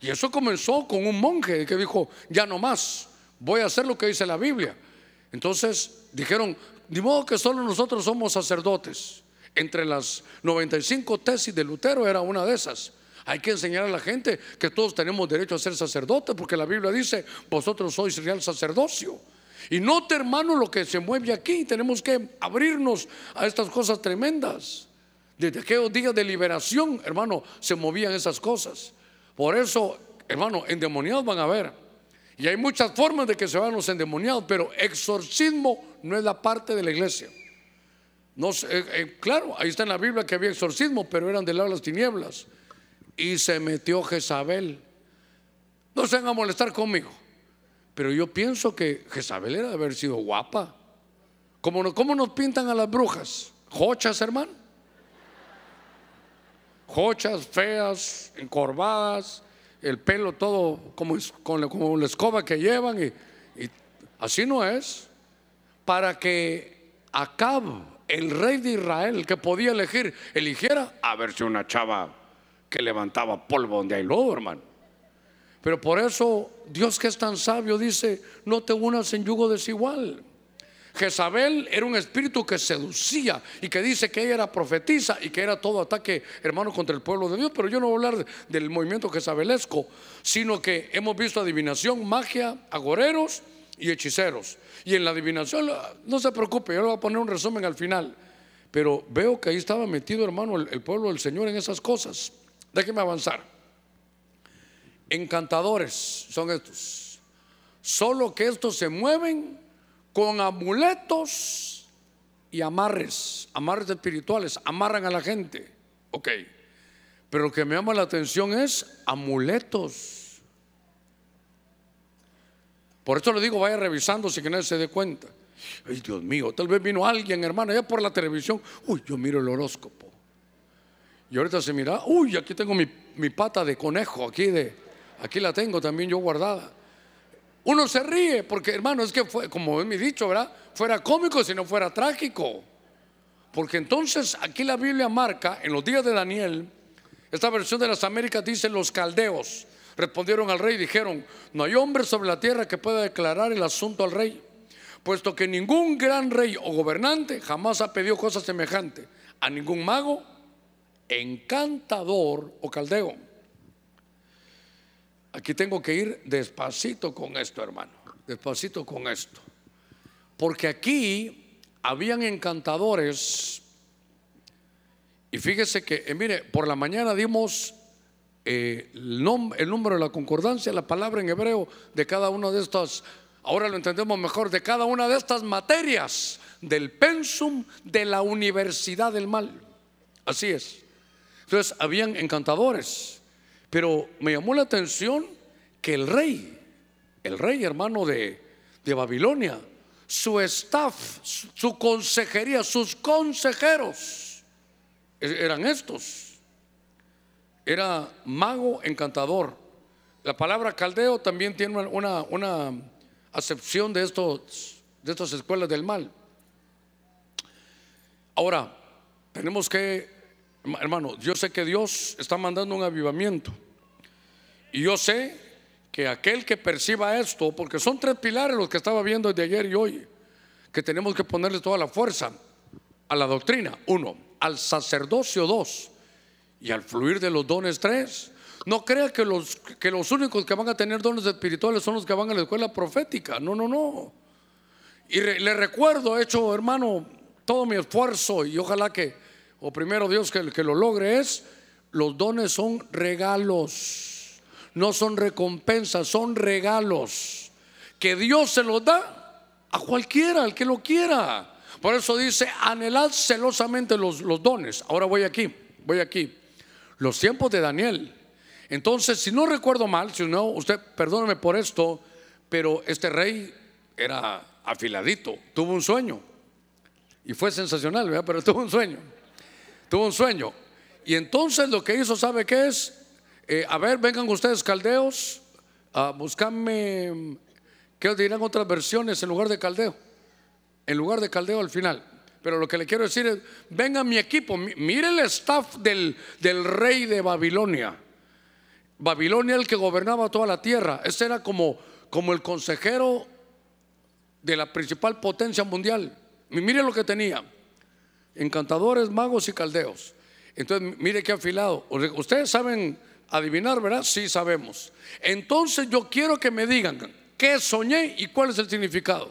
Y eso comenzó con un monje que dijo, ya no más, voy a hacer lo que dice la Biblia. Entonces dijeron, de modo que solo nosotros somos sacerdotes. Entre las 95 tesis de Lutero era una de esas. Hay que enseñar a la gente que todos tenemos derecho a ser sacerdotes, porque la Biblia dice, vosotros sois real sacerdocio. Y note, hermano, lo que se mueve aquí. Tenemos que abrirnos a estas cosas tremendas. Desde aquellos días de liberación, hermano, se movían esas cosas. Por eso, hermano, endemoniados van a ver. Y hay muchas formas de que se van los endemoniados, pero exorcismo no es la parte de la iglesia. No, eh, eh, claro, ahí está en la Biblia que había exorcismo, pero eran del lado de las tinieblas. Y se metió Jezabel. No se van a molestar conmigo. Pero yo pienso que Jezabel era de haber sido guapa. ¿Cómo, nos pintan a las brujas? Jochas, hermano. Jochas, feas, encorvadas, el pelo todo como, como la escoba que llevan. Y, así no es. Para que Acab, el rey de Israel, que podía elegir, eligiera a ver si una chava que levantaba polvo donde hay lodo, hermano. Pero por eso Dios que es tan sabio dice, no te unas en yugo desigual. Jezabel era un espíritu que seducía y que dice que ella era profetisa y que era todo ataque, hermano, contra el pueblo de Dios. Pero yo no voy a hablar del movimiento jezabelesco, sino que hemos visto adivinación, magia, agoreros y hechiceros. Y en la adivinación, no se preocupe, yo le voy a poner un resumen al final. Pero veo que ahí estaba metido, hermano, el, el pueblo del Señor en esas cosas. Déjeme avanzar encantadores son estos. Solo que estos se mueven con amuletos y amarres, amarres espirituales, amarran a la gente. Ok, pero lo que me llama la atención es amuletos. Por eso le digo, vaya revisando si que nadie se dé cuenta. Ay, Dios mío, tal vez vino alguien, hermano, ya por la televisión. Uy, yo miro el horóscopo. Y ahorita se mira, uy, aquí tengo mi, mi pata de conejo, aquí de, Aquí la tengo también yo guardada. Uno se ríe porque, hermano, es que fue, como es mi dicho, ¿verdad? Fuera cómico si no fuera trágico. Porque entonces aquí la Biblia marca, en los días de Daniel, esta versión de las Américas dice los caldeos. Respondieron al rey y dijeron, no hay hombre sobre la tierra que pueda declarar el asunto al rey, puesto que ningún gran rey o gobernante jamás ha pedido cosa semejante a ningún mago, encantador o caldeo. Aquí tengo que ir despacito con esto, hermano, despacito con esto. Porque aquí habían encantadores. Y fíjese que, eh, mire, por la mañana dimos eh, el, el número de la concordancia, la palabra en hebreo de cada una de estas, ahora lo entendemos mejor, de cada una de estas materias del pensum de la universidad del mal. Así es. Entonces, habían encantadores. Pero me llamó la atención que el rey, el rey hermano de, de Babilonia, su staff, su consejería, sus consejeros, e-, eran estos. Era mago encantador. La palabra caldeo también tiene una, una acepción de, estos, de estas escuelas del mal. Ahora, tenemos que, hermano, yo sé que Dios está mandando un avivamiento. Y yo sé que aquel que perciba esto, porque son tres pilares los que estaba viendo desde ayer y hoy, que tenemos que ponerle toda la fuerza a la doctrina, uno, al sacerdocio, dos, y al fluir de los dones, tres. No crea que los, que los únicos que van a tener dones espirituales son los que van a la escuela profética, no, no, no. Y le recuerdo, he hecho, hermano, todo mi esfuerzo y ojalá que, o primero Dios que, que lo logre es, los dones son regalos no son recompensas, son regalos que Dios se los da a cualquiera, al que lo quiera. Por eso dice, anhelad celosamente los, los dones. Ahora voy aquí, voy aquí. Los tiempos de Daniel. Entonces, si no recuerdo mal, si no, usted perdóneme por esto, pero este rey era afiladito, tuvo un sueño. Y fue sensacional, ¿verdad? Pero tuvo un sueño. Tuvo un sueño. Y entonces lo que hizo, ¿sabe qué es? Eh, a ver, vengan ustedes caldeos, a buscarme, ¿qué dirán otras versiones en lugar de caldeo? En lugar de caldeo al final. Pero lo que le quiero decir es, venga mi equipo, mire el staff del, del rey de Babilonia. Babilonia el que gobernaba toda la tierra. Ese era como, como el consejero de la principal potencia mundial. Mire lo que tenía. Encantadores, magos y caldeos. Entonces, mire qué afilado. Ustedes saben adivinar, ¿verdad? Sí sabemos. Entonces yo quiero que me digan qué soñé y cuál es el significado.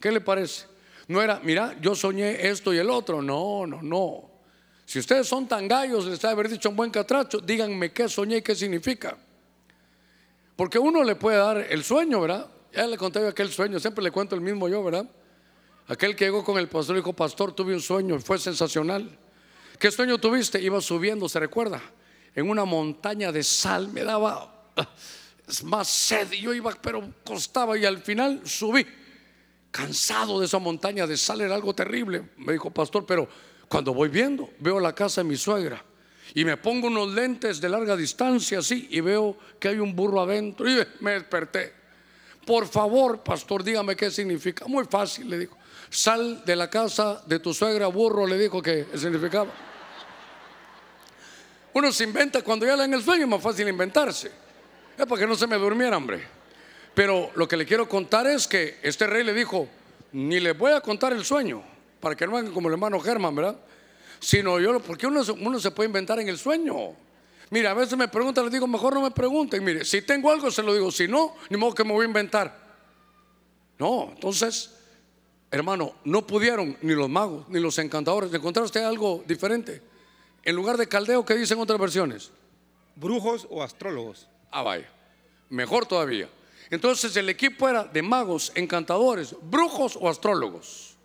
¿Qué le parece? No era, mira, yo soñé esto y el otro. No, no, no. Si ustedes son tan gallos, les haber dicho un buen catracho, díganme qué soñé y qué significa. Porque uno le puede dar el sueño, ¿verdad? Ya le conté aquel sueño, siempre le cuento el mismo yo, ¿verdad? Aquel que llegó con el pastor y dijo, pastor, tuve un sueño, fue sensacional. ¿Qué sueño tuviste? Iba subiendo, ¿se recuerda? en una montaña de sal, me daba ah, más sed y yo iba, pero costaba y al final subí, cansado de esa montaña de sal, era algo terrible. Me dijo, pastor, pero cuando voy viendo, veo la casa de mi suegra y me pongo unos lentes de larga distancia así y veo que hay un burro adentro y me desperté. Por favor, pastor, dígame qué significa. Muy fácil, le dijo. Sal de la casa de tu suegra, burro, le dijo que significaba. Uno se inventa cuando ya le en el sueño, es más fácil inventarse. Es para que no se me durmiera, hombre. Pero lo que le quiero contar es que este rey le dijo, ni le voy a contar el sueño, para que no hagan como el hermano Germán, ¿verdad? Sino yo, porque uno, uno se puede inventar en el sueño. Mira, a veces me preguntan, le digo, mejor no me pregunten. Mire, si tengo algo, se lo digo. Si no, ni modo que me voy a inventar. No, entonces, hermano, no pudieron ni los magos, ni los encantadores. ¿Encontraron usted algo diferente? En lugar de caldeo, ¿qué dicen otras versiones? Brujos o astrólogos. Ah, vaya. Mejor todavía. Entonces el equipo era de magos, encantadores, brujos o astrólogos.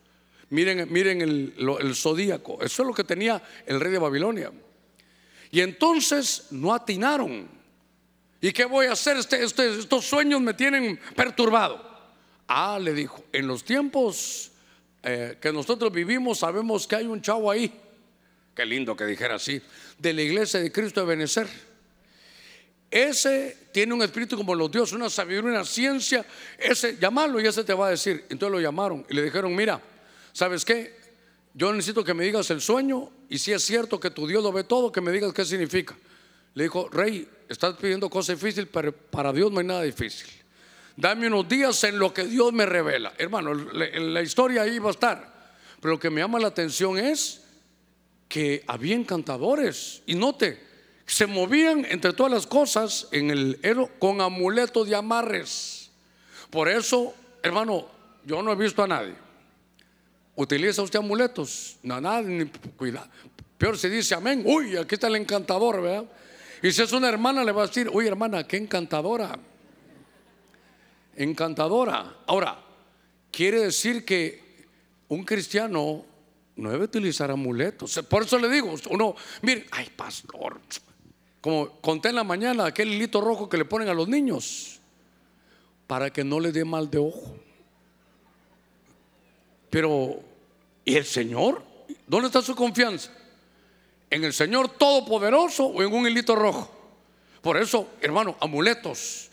Miren, miren el, zodíaco. Eso es lo que tenía el rey de Babilonia. Y entonces no atinaron. ¿Y qué voy a hacer? Este, este, estos sueños me tienen perturbado. Ah, le dijo, en los tiempos eh, que nosotros vivimos sabemos que hay un chavo ahí Qué lindo que dijera así. De la iglesia de Cristo de Benecer. Ese tiene un espíritu como los dioses, una sabiduría, una ciencia. Ese, llamarlo y ese te va a decir. Entonces lo llamaron y le dijeron: Mira, ¿sabes qué? Yo necesito que me digas el sueño y si es cierto que tu Dios lo ve todo, que me digas qué significa. Le dijo, rey, estás pidiendo cosas difíciles, pero para Dios no hay nada difícil. Dame unos días en lo que Dios me revela. Hermano, la, historia ahí va a estar. Pero lo que me llama la atención es que había encantadores. Y note, se movían entre todas las cosas en el con amuletos de amarres. Por eso, hermano, yo no he visto a nadie. ¿Utiliza usted amuletos? No, nada, ni cuidado. Peor se dice amén. Uy, aquí está el encantador, ¿verdad? Y si es una hermana, le va a decir, uy, hermana, qué encantadora. Encantadora. Ahora, quiere decir que un cristiano no debe utilizar amuletos. Por eso le digo, uno, mire, ay, pastor, como conté en la mañana, aquel hilito rojo que le ponen a los niños, para que no le dé mal de ojo. Pero, ¿y el Señor? ¿Dónde está su confianza? ¿En el Señor Todopoderoso o en un hilito rojo? Por eso, hermano, amuletos.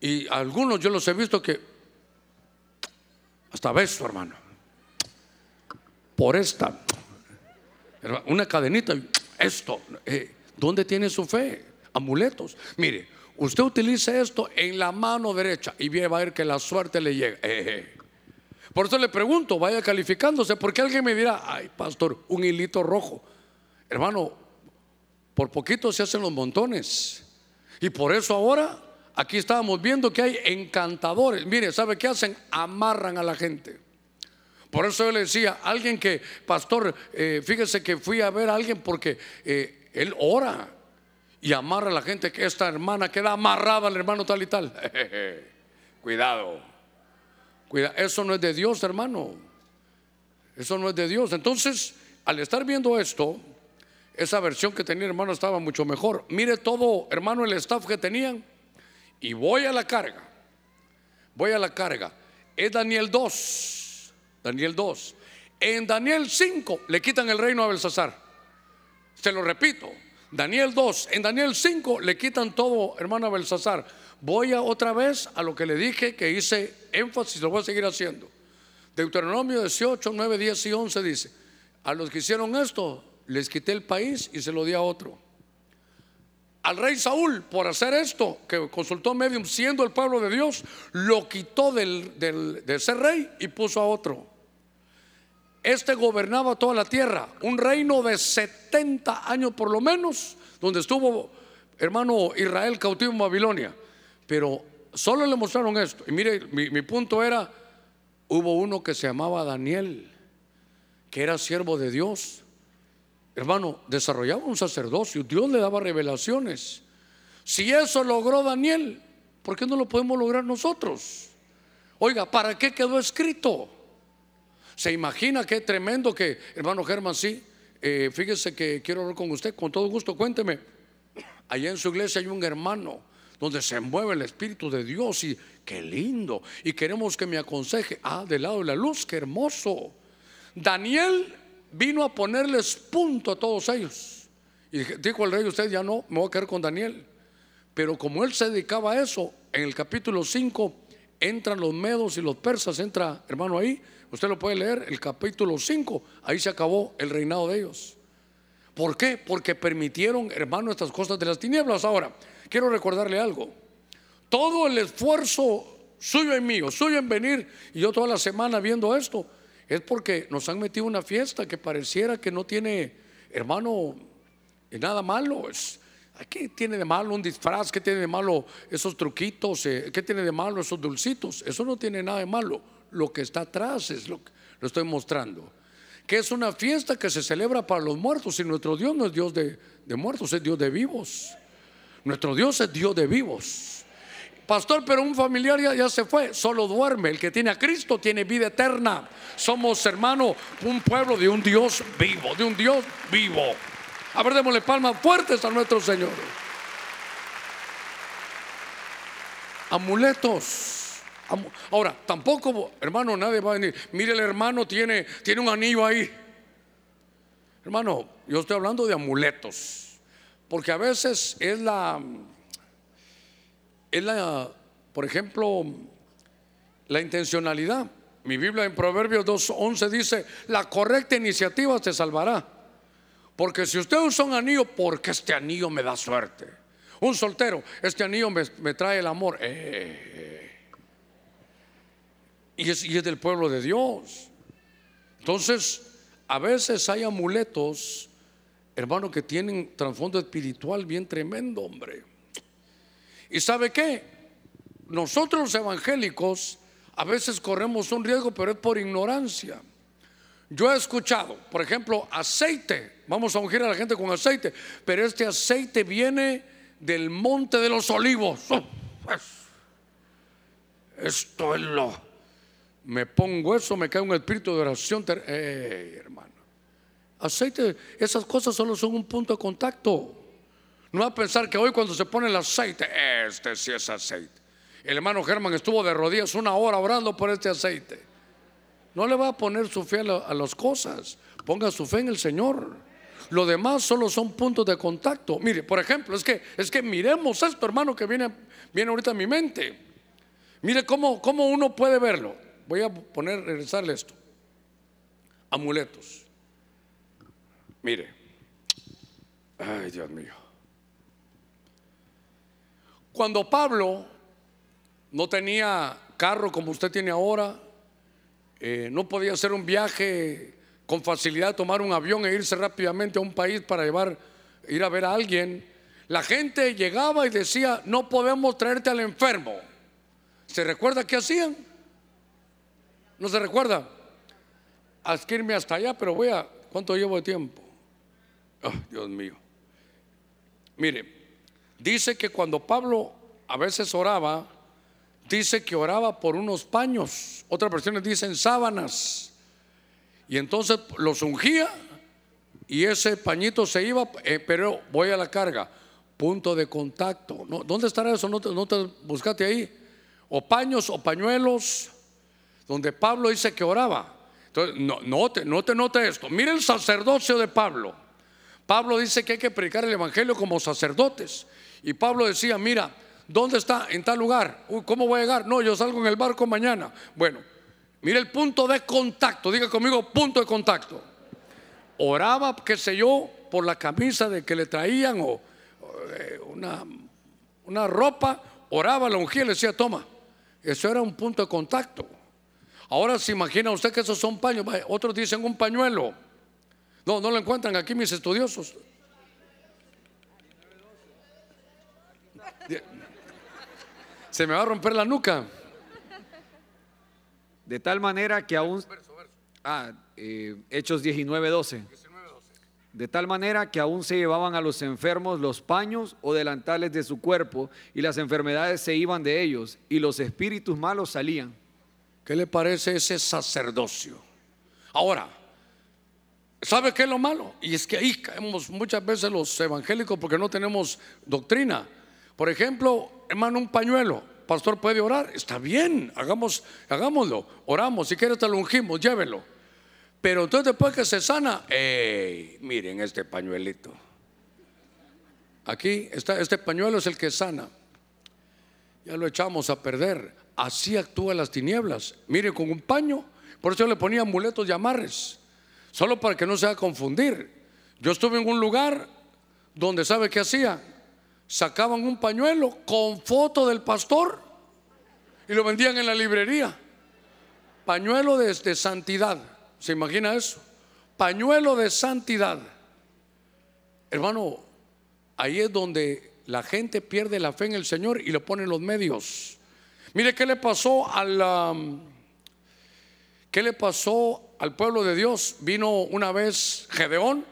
Y algunos yo los he visto que hasta beso, hermano. Por esta, una cadenita, esto. Eh, ¿Dónde tiene su fe? Amuletos. Mire, usted utiliza esto en la mano derecha y va a ver que la suerte le llega. Por eso le pregunto, vaya calificándose, porque alguien me dirá, ay, pastor, un hilito rojo. Hermano, por poquito se hacen los montones. Y por eso ahora, aquí estábamos viendo que hay encantadores. Mire, ¿sabe qué hacen? Amarran a la gente. Por eso yo le decía, alguien que, pastor, eh, fíjese que fui a ver a alguien porque eh, él ora y amarra a la gente que esta hermana queda amarrada al hermano tal y tal. Cuidado. Eso no es de Dios, hermano. Eso no es de Dios. Entonces, al estar viendo esto, esa versión que tenía hermano estaba mucho mejor. Mire todo, hermano, el staff que tenían. Y voy a la carga. Voy a la carga. Es Daniel 2. Daniel 2. En Daniel 5 le quitan el reino a Belsasar. Se lo repito. Daniel 2. En Daniel 5 le quitan todo, hermano, a Belsasar. Voy a otra vez a lo que le dije que hice énfasis, lo voy a seguir haciendo. Deuteronomio 18, 9, 10 y 11 dice, a los que hicieron esto, les quité el país y se lo di a otro. Al rey Saúl, por hacer esto, que consultó medium siendo el pueblo de Dios, lo quitó del, de ser rey y puso a otro. Este gobernaba toda la tierra, un reino de 70 años por lo menos, donde estuvo hermano Israel cautivo en Babilonia. Pero solo le mostraron esto. Y mire, mi, punto era, hubo uno que se llamaba Daniel, que era siervo de Dios. Hermano, desarrollaba un sacerdocio, Dios le daba revelaciones. Si eso logró Daniel, ¿por qué no lo podemos lograr nosotros? Oiga, ¿para qué quedó escrito? ¿Se imagina qué tremendo que, hermano Germán, sí? Eh, fíjese que quiero hablar con usted, con todo gusto, cuénteme. Allá en su iglesia hay un hermano donde se mueve el Espíritu de Dios y qué lindo. Y queremos que me aconseje. Ah, del lado de la luz, qué hermoso. Daniel vino a ponerles punto a todos ellos. Y dijo el rey, usted ya no, me voy a quedar con Daniel. Pero como él se dedicaba a eso, en el capítulo 5 entran los medos y los persas, entra hermano ahí, usted lo puede leer, el capítulo 5, ahí se acabó el reinado de ellos. ¿Por qué? Porque permitieron, hermano, estas cosas de las tinieblas. Ahora, quiero recordarle algo. Todo el esfuerzo suyo y mío, suyo en venir, y yo toda la semana viendo esto, es porque nos han metido una fiesta que pareciera que no tiene, hermano, nada malo. Es, ¿Qué tiene de malo un disfraz? ¿Qué tiene de malo esos truquitos? Eh, ¿Qué tiene de malo esos dulcitos? Eso no tiene nada de malo. Lo que está atrás es lo que lo estoy mostrando. Que es una fiesta que se celebra para los muertos y nuestro Dios no es Dios de, de muertos, es Dios de vivos. Nuestro Dios es Dios de vivos. Pastor, pero un familiar ya, se fue, solo duerme. El que tiene a Cristo tiene vida eterna. Somos, hermano, un pueblo de un Dios vivo, de un Dios vivo. A ver, démosle palmas fuertes a nuestro Señor. Amuletos. Ahora, tampoco, hermano, nadie va a venir. Mire, el hermano tiene, tiene un anillo ahí. Hermano, yo estoy hablando de amuletos. Porque a veces es la, es la, por ejemplo, la intencionalidad. Mi Biblia en Proverbios 2.11 dice, la correcta iniciativa te salvará. Porque si usted usa un anillo, porque este anillo me da suerte. Un soltero, este anillo me, me trae el amor. Eh, y, es, del pueblo de Dios. Entonces, a veces hay amuletos, hermano, que tienen trasfondo espiritual bien tremendo, hombre. ¿Y sabe qué? Nosotros los evangélicos a veces corremos un riesgo, pero es por ignorancia. Yo he escuchado, por ejemplo, aceite. Vamos a ungir a la gente con aceite, pero este aceite viene del monte de los olivos. Esto es lo. Me pongo eso, me cae un espíritu de oración. hermano, aceite, esas cosas solo son un punto de contacto. No va a pensar que hoy cuando se pone el aceite, este sí es aceite. El hermano Germán estuvo de rodillas una hora orando por este aceite. No le va a poner su fe a las cosas. Ponga su fe en el Señor. Lo demás solo son puntos de contacto. Mire, por ejemplo, es que, es que miremos esto, hermano, que viene, viene ahorita a mi mente. Mire cómo, cómo uno puede verlo. Voy a poner, regresarle esto. Amuletos. Mire. Ay, Dios mío. Cuando Pablo no tenía carro como usted tiene ahora, eh, no podía hacer un viaje con facilidad, tomar un avión e irse rápidamente a un país para llevar, ir a ver a alguien. La gente llegaba y decía, no podemos traerte al enfermo. ¿Se recuerda qué hacían? ¿No se recuerda? Haz que irme hasta allá, pero voy a, ¿cuánto llevo de tiempo? Dios mío. Mire, dice que cuando Pablo a veces oraba, dice que oraba por unos paños, otras versiones dicen sábanas. Y entonces los ungía y ese pañito se iba, eh, pero voy a la carga. Punto de contacto. ¿Dónde estará eso? No te, no te buscate ahí. O paños o pañuelos, donde Pablo dice que oraba. Entonces, no, note, note, note esto. Mire el sacerdocio de Pablo. Pablo dice que hay que predicar el evangelio como sacerdotes. Y Pablo decía, mira, ¿Dónde está? En tal lugar. ¿Cómo voy a llegar? No, yo salgo en el barco mañana. Bueno, mire el punto de contacto. Diga conmigo, punto de contacto. Oraba, qué sé yo, por la camisa de que le traían o, eh, una, una ropa. Oraba, la ungía y le decía, toma. Eso era un punto de contacto. Ahora se imagina usted que esos son paños. Otros dicen un pañuelo. No, no lo encuentran aquí mis estudiosos. Se me va a romper la nuca. De tal manera que aún... Ah, eh, Hechos 19, 12. De tal manera que aún se llevaban a los enfermos los paños o delantales de su cuerpo y las enfermedades se iban de ellos y los espíritus malos salían. ¿Qué le parece ese sacerdocio? Ahora, ¿sabe qué es lo malo? Y es que ahí caemos muchas veces los evangélicos porque no tenemos doctrina. Por ejemplo, hermano, un pañuelo. Pastor puede orar, está bien, hagamos, hagámoslo, oramos, si quiere te lo ungimos, llévelo. Pero entonces después que se sana, miren este pañuelito. Aquí está, este pañuelo es el que sana. Ya lo echamos a perder. Así actúan las tinieblas. Mire, con un paño, por eso le ponía amuletos y amarres, solo para que no se haga confundir. Yo estuve en un lugar donde, ¿sabe qué hacía? sacaban un pañuelo con foto del pastor y lo vendían en la librería. Pañuelo de, santidad. ¿Se imagina eso? Pañuelo de santidad. Hermano, ahí es donde la gente pierde la fe en el Señor y lo pone en los medios. Mire qué le pasó al qué le pasó al pueblo de Dios. Vino una vez Gedeón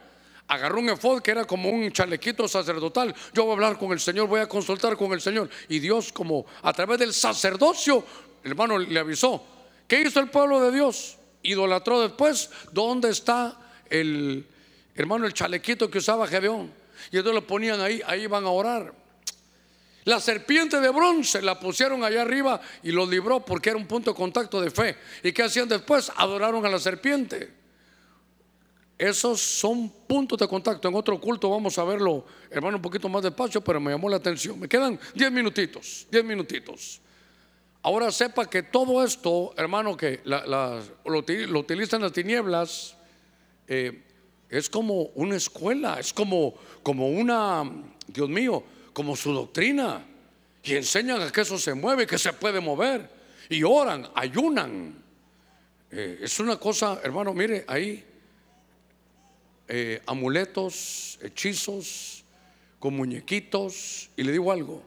agarró un efod que era como un chalequito sacerdotal. Yo voy a hablar con el Señor, voy a consultar con el Señor. Y Dios, como a través del sacerdocio, el hermano le avisó. ¿Qué hizo el pueblo de Dios? Idolatró después. ¿Dónde está el hermano, el chalequito que usaba Gedeón? Y entonces lo ponían ahí, ahí iban a orar. La serpiente de bronce la pusieron allá arriba y lo libró porque era un punto de contacto de fe. ¿Y qué hacían después? Adoraron a la serpiente. Esos son puntos de contacto. En otro culto vamos a verlo, hermano, un poquito más despacio, pero me llamó la atención. Me quedan 10 minutitos, 10 minutitos. Ahora sepa que todo esto, hermano, que lo, utilizan las tinieblas, eh, es como una escuela, es como, como una, Dios mío, como su doctrina. Y enseñan a que eso se mueve, que se puede mover. Y oran, ayunan. Eh, es una cosa, hermano, mire, ahí eh, amuletos, hechizos, con muñequitos. Y le digo algo,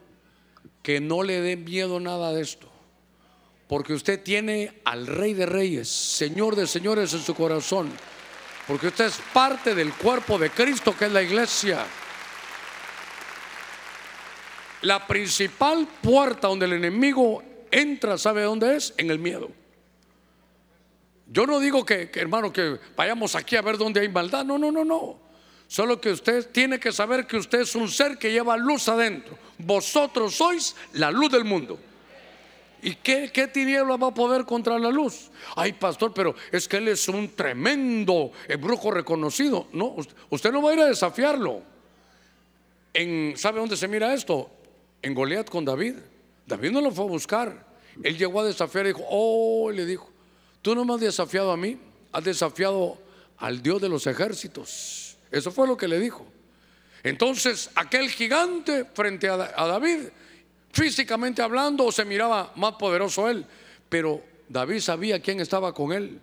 que no le dé miedo nada de esto. Porque usted tiene al Rey de Reyes, Señor de Señores en su corazón. Porque usted es parte del cuerpo de Cristo que es la iglesia. La principal puerta donde el enemigo entra, ¿sabe dónde es? En el miedo. Yo no digo que, hermano, que vayamos aquí a ver dónde hay maldad. No, no, no, no. Solo que usted tiene que saber que usted es un ser que lleva luz adentro. Vosotros sois la luz del mundo. ¿Y qué, qué tiniebla va a poder contra la luz? Ay, pastor, pero es que él es un tremendo brujo reconocido. No, usted no va a ir a desafiarlo. En, ¿Sabe dónde se mira esto? En Goliat con David. David no lo fue a buscar. Él llegó a desafiar y dijo, oh, le dijo, tú no me has desafiado a mí, has desafiado al Dios de los ejércitos. Eso fue lo que le dijo. Entonces, aquel gigante frente a, a David, físicamente hablando, se miraba más poderoso él, pero David sabía quién estaba con él.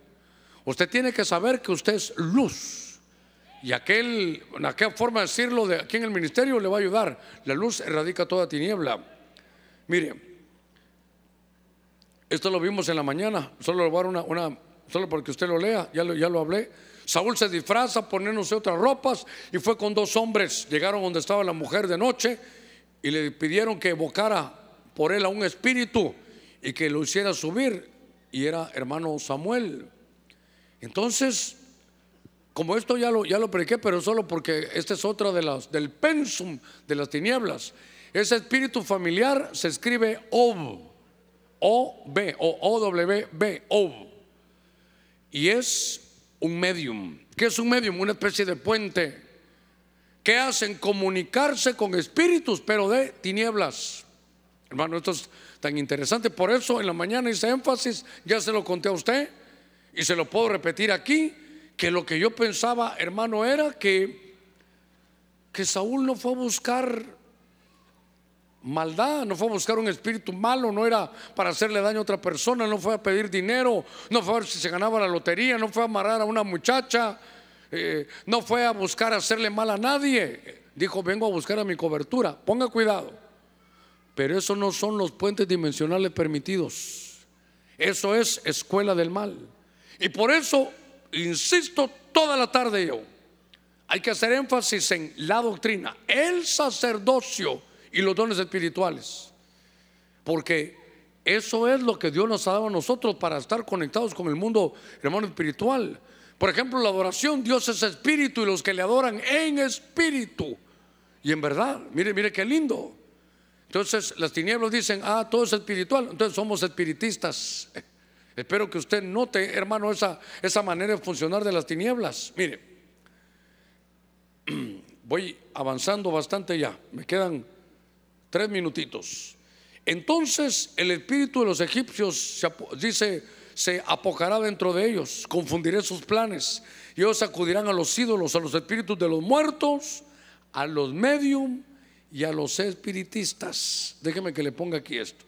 Usted tiene que saber que usted es luz. Y aquel, aquella forma de decirlo de aquí en el ministerio le va a ayudar. La luz erradica toda tiniebla. Mire, esto lo vimos en la mañana, solo lo voy a dar una, solo porque usted lo lea, ya lo, ya lo hablé. Saúl se disfraza, poniéndose otras ropas y fue con dos hombres. Llegaron donde estaba la mujer de noche y le pidieron que evocara por él a un espíritu y que lo hiciera subir. Y era hermano Samuel. Entonces, como esto ya lo, ya lo prediqué, pero solo porque esta es otra de las, del pensum de las tinieblas. Ese espíritu familiar se escribe OB, O-B, o O-W-B, OB. Y es un medium. ¿Qué es un medium? Una especie de puente que hacen comunicarse con espíritus, pero de tinieblas. Hermano, esto es tan interesante. Por eso en la mañana hice énfasis, ya se lo conté a usted y se lo puedo repetir aquí, que lo que yo pensaba, hermano, era que, que Saúl no fue a buscar maldad, no fue a buscar un espíritu malo, no era para hacerle daño a otra persona, no fue a pedir dinero, no fue a ver si se ganaba la lotería, no fue a amarrar a una muchacha, eh, no fue a buscar hacerle mal a nadie. Dijo, vengo a buscar a mi cobertura, ponga cuidado. Pero eso no son los puentes dimensionales permitidos. Eso es escuela del mal. Y por eso, insisto toda la tarde yo, hay que hacer énfasis en la doctrina, el sacerdocio y los dones espirituales. Porque eso es lo que Dios nos ha dado a nosotros para estar conectados con el mundo, hermano, espiritual. Por ejemplo, la adoración, Dios es espíritu y los que le adoran en espíritu. Y en verdad, mire, mire qué lindo. Entonces las tinieblas dicen, ah, todo es espiritual. Entonces somos espiritistas. Espero que usted note, hermano, esa, esa manera de funcionar de las tinieblas. Mire, voy avanzando bastante ya. Me quedan Tres minutitos. Entonces el espíritu de los egipcios se, dice, se apocará dentro de ellos, confundiré sus planes. Y ellos acudirán a los ídolos, a los espíritus de los muertos, a los medium y a los espiritistas. Déjeme que le ponga aquí esto.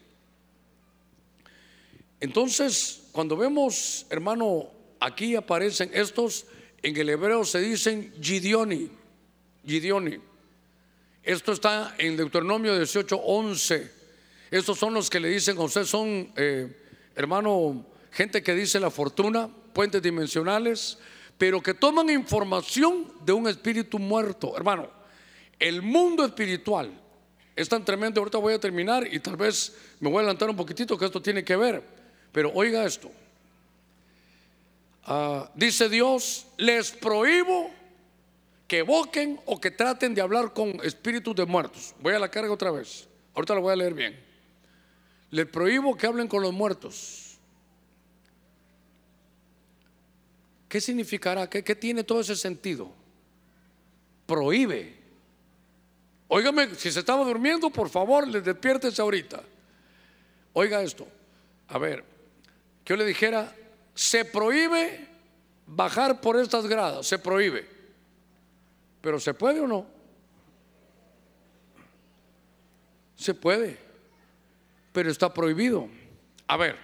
Entonces, cuando vemos, hermano, aquí aparecen estos, en el hebreo se dicen Gideoni, Gideoni. Esto está en Deuteronomio 18, 11. Estos son los que le dicen a usted, son, eh, hermano, gente que dice la fortuna, puentes dimensionales, pero que toman información de un espíritu muerto. Hermano, el mundo espiritual es tan tremendo. Ahorita voy a terminar y tal vez me voy a adelantar un poquitito que esto tiene que ver. Pero oiga esto. Ah, dice Dios, les prohíbo que evoquen o que traten de hablar con espíritus de muertos. Voy a la carga otra vez. Ahorita lo voy a leer bien. Les prohíbo que hablen con los muertos. ¿Qué significará? ¿Qué, tiene todo ese sentido? Prohíbe. Óigame, si se estaba durmiendo, por favor, les despiértese ahorita. Oiga esto. A ver, que yo le dijera, se prohíbe bajar por estas gradas, se prohíbe. Pero ¿se puede o no? Se puede, pero está prohibido. A ver,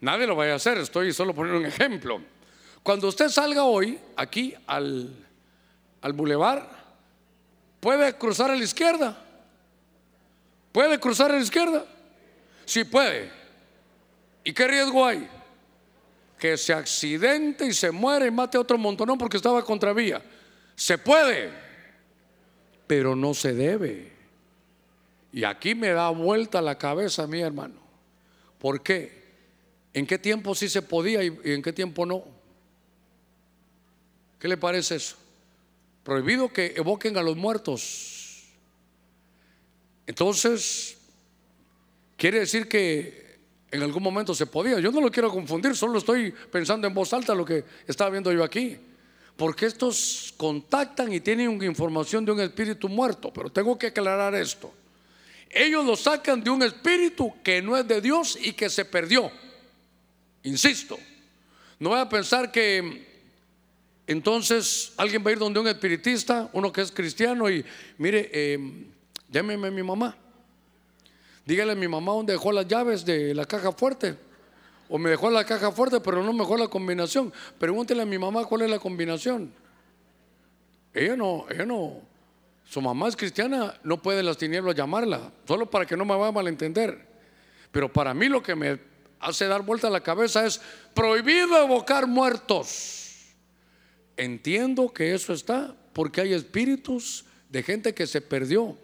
nadie lo vaya a hacer, estoy solo poniendo un ejemplo. Cuando usted salga hoy aquí al, al bulevar, puede cruzar a la izquierda. ¿Puede cruzar a la izquierda? Sí puede. ¿Y qué riesgo hay? Que se accidente y se muere y mate a otro montonón porque estaba contravía. Se puede, pero no se debe. Y aquí me da vuelta la cabeza mi hermano. ¿Por qué? ¿En qué tiempo sí se podía y en qué tiempo no? ¿Qué le parece eso? Prohibido que evoquen a los muertos. Entonces, quiere decir que en algún momento se podía. Yo no lo quiero confundir, solo estoy pensando en voz alta lo que estaba viendo yo aquí. Porque estos contactan y tienen información de un espíritu muerto. Pero tengo que aclarar esto. Ellos lo sacan de un espíritu que no es de Dios y que se perdió. Insisto, no voy a pensar que entonces alguien va a ir donde un espiritista, uno que es cristiano, y mire, eh, llámeme a mi mamá. Dígale a mi mamá dónde dejó las llaves de la caja fuerte. O me dejó la caja fuerte, pero no me dejó la combinación. Pregúntele a mi mamá cuál es la combinación. Ella no, ella no. Su mamá es cristiana, no puede las tinieblas llamarla, solo para que no me vaya a malentender. Pero para mí lo que me hace dar vuelta a la cabeza es prohibido evocar muertos. Entiendo que eso está porque hay espíritus de gente que se perdió.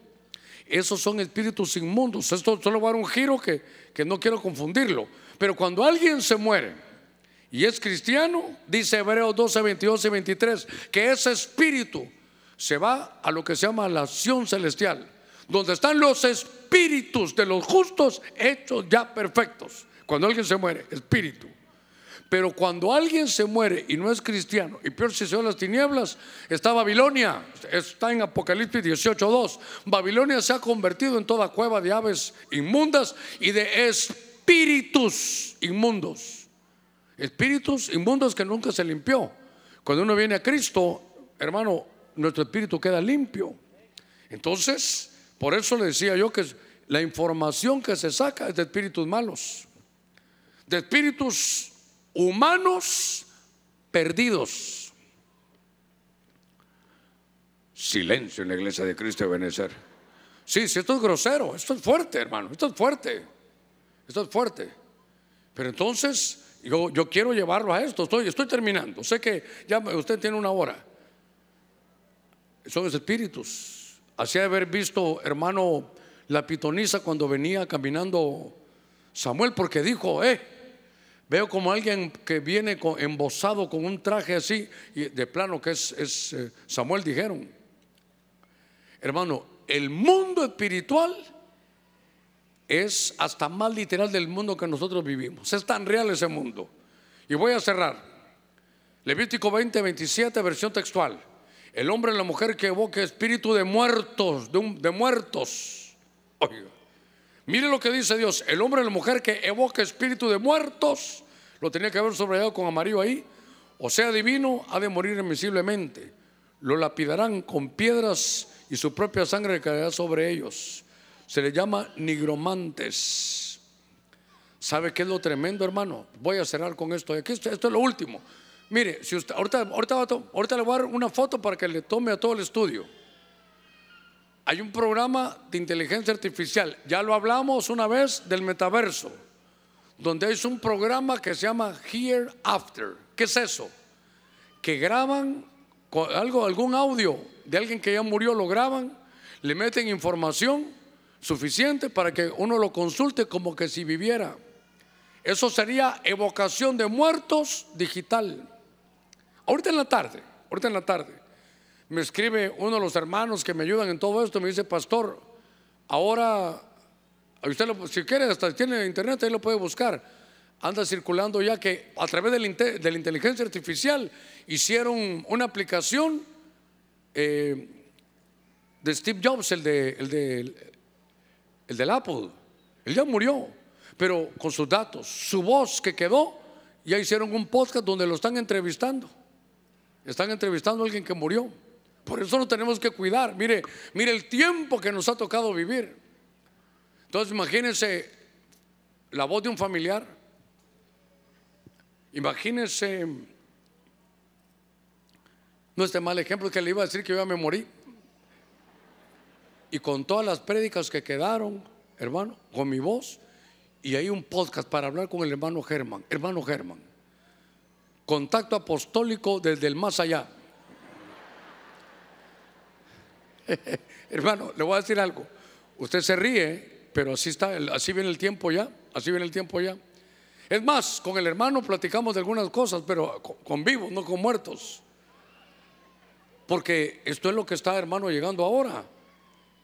Esos son espíritus inmundos. Esto solo va a dar un giro que, que no quiero confundirlo. Pero cuando alguien se muere y es cristiano, dice Hebreos 12, 22 y 23, que ese espíritu se va a lo que se llama la acción celestial, donde están los espíritus de los justos hechos ya perfectos. Cuando alguien se muere, espíritu. Pero cuando alguien se muere y no es cristiano, y peor si se va las tinieblas, está Babilonia, está en Apocalipsis 18:2. Babilonia se ha convertido en toda cueva de aves inmundas y de espíritus inmundos. Espíritus inmundos que nunca se limpió. Cuando uno viene a Cristo, hermano, nuestro espíritu queda limpio. Entonces, por eso le decía yo que la información que se saca es de espíritus malos, de espíritus humanos perdidos. Silencio en la iglesia de Cristo de Benecer. Sí, sí, esto es grosero, esto es fuerte, hermano, esto es fuerte, esto es fuerte. Pero entonces, yo, quiero llevarlo a esto, estoy, estoy terminando. Sé que ya usted tiene una hora. Son los espíritus. Así de haber visto, hermano, la pitonisa cuando venía caminando Samuel, porque dijo, eh, Veo como alguien que viene embosado con un traje así, y de plano que es, eh, Samuel dijeron. Hermano, el mundo espiritual es hasta más literal del mundo que nosotros vivimos. Es tan real ese mundo. Y voy a cerrar. Levítico 20, 27, versión textual. El hombre y la mujer que evoque espíritu de muertos, de, de muertos. Oiga. Mire lo que dice Dios. El hombre y la mujer que evoque espíritu de muertos, lo tenía que haber subrayado con amarillo ahí. O sea, divino, ha de morir invisiblemente. Lo lapidarán con piedras y su propia sangre caerá sobre ellos. Se le llama nigromantes. ¿Sabe qué es lo tremendo, hermano? Voy a cerrar con esto. Esto, es lo último. Mire, si usted, ahorita, ahorita le voy a dar una foto para que le tome a todo el estudio. Hay un programa de inteligencia artificial, ya lo hablamos una vez del metaverso, donde es un programa que se llama Hereafter. ¿Qué es eso? Que graban algo, algún audio de alguien que ya murió, lo graban, le meten información suficiente para que uno lo consulte como que si viviera. Eso sería evocación de muertos digital. Ahorita en la tarde, ahorita en la tarde me escribe uno de los hermanos que me ayudan en todo esto, me dice, pastor, ahora, usted si quiere, hasta tiene internet, ahí lo puede buscar. Anda circulando ya que a través de la, inteligencia artificial hicieron una aplicación eh, de Steve Jobs, el, de, el, de, el del Apple. Él ya murió, pero con sus datos, su voz que quedó, ya hicieron un podcast donde lo están entrevistando. Están entrevistando a alguien que murió. Por eso nos tenemos que cuidar. Mire, mire el tiempo que nos ha tocado vivir. Entonces imagínense la voz de un familiar. Imagínense no este mal ejemplo que le iba a decir que yo ya me morí. Y con todas las prédicas que quedaron, hermano, con mi voz, y hay un podcast para hablar con el hermano Germán. Hermano Germán, contacto apostólico desde el más allá. hermano, le voy a decir algo. Usted se ríe, pero así está, así viene el tiempo ya, así viene el tiempo ya. Es más, con el hermano platicamos de algunas cosas, pero con vivos, no con muertos. Porque esto es lo que está, hermano, llegando ahora.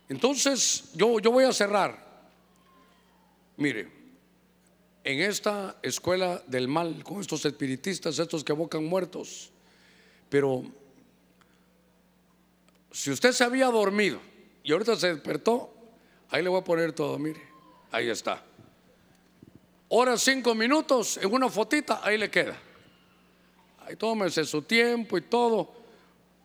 Entonces, yo, yo voy a cerrar. Mire, en esta escuela del mal, con estos espiritistas, estos que evocan muertos, pero si usted se había dormido y ahorita se despertó, ahí le voy a poner todo, mire, ahí está. Hora cinco minutos en una fotita, ahí le queda. Ahí tómese su tiempo y todo.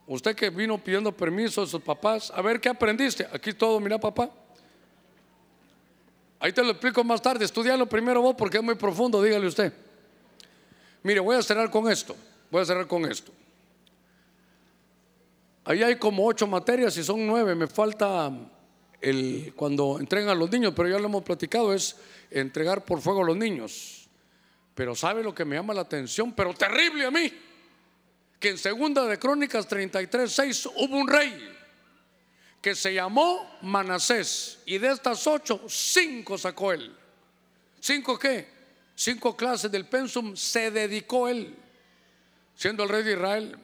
Usted que vino pidiendo permiso a sus papás, a ver qué aprendiste. Aquí todo, mira papá. Ahí te lo explico más tarde. Estudialo primero vos porque es muy profundo, dígale usted. Mire, voy a cerrar con esto. Voy a cerrar con esto. Ahí hay como ocho materias y son nueve. Me falta el cuando entregan a los niños, pero ya lo hemos platicado, es entregar por fuego a los niños. Pero ¿sabe lo que me llama la atención? Pero terrible a mí que en segunda de Crónicas 33, 6 hubo un rey que se llamó Manasés y de estas ocho, cinco sacó él. ¿Cinco qué? Cinco clases del pensum se dedicó él, siendo el rey de Israel.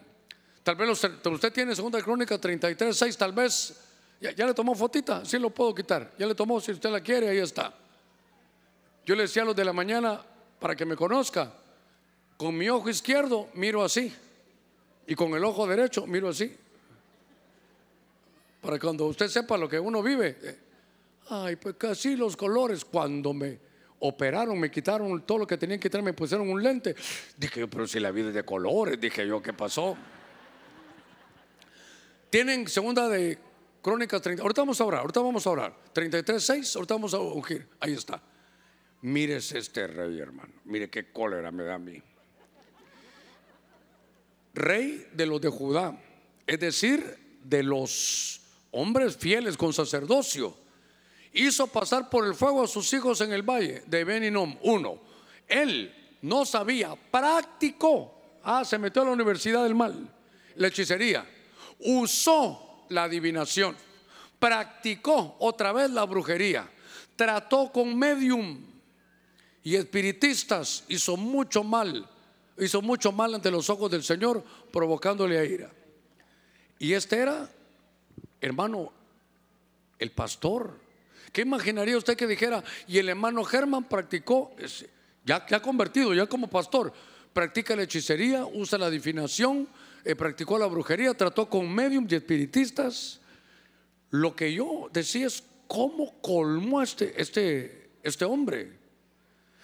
Tal vez usted tiene segunda de Crónicas 33, 6, tal vez ya, le tomó fotita, sí lo puedo quitar. Ya le tomó, si usted la quiere, ahí está. Yo le decía a los de la mañana, para que me conozca, con mi ojo izquierdo miro así. Y con el ojo derecho miro así. Para cuando usted sepa lo que uno vive. Eh, ay, pues casi los colores. Cuando me operaron, me quitaron todo lo que tenían que quitar, me pusieron un lente. Dije, pero si la vida es de colores, dije yo, ¿qué pasó? Tienen segunda de Crónicas 30. Ahorita vamos a orar, ahorita vamos a orar. 33, 6, ahorita vamos a ungir. Ahí está. Mires este rey, hermano. Mire qué cólera me da a mí rey de los de Judá, es decir, de los hombres fieles con sacerdocio, hizo pasar por el fuego a sus hijos en el valle de Beninom. Uno, él no sabía, practicó, ah, se metió a la universidad del mal, la hechicería, usó la adivinación, practicó otra vez la brujería, trató con medium y espiritistas, hizo mucho mal hizo mucho mal ante los ojos del Señor, provocándole a ira. Y este era, hermano, el pastor. ¿Qué imaginaría usted que dijera? Y el hermano Germán practicó, ya ha convertido, ya como pastor, practica la hechicería, usa la adivinación, eh, practicó la brujería, trató con medium y espiritistas. Lo que yo decía es cómo colmó este, este, este hombre.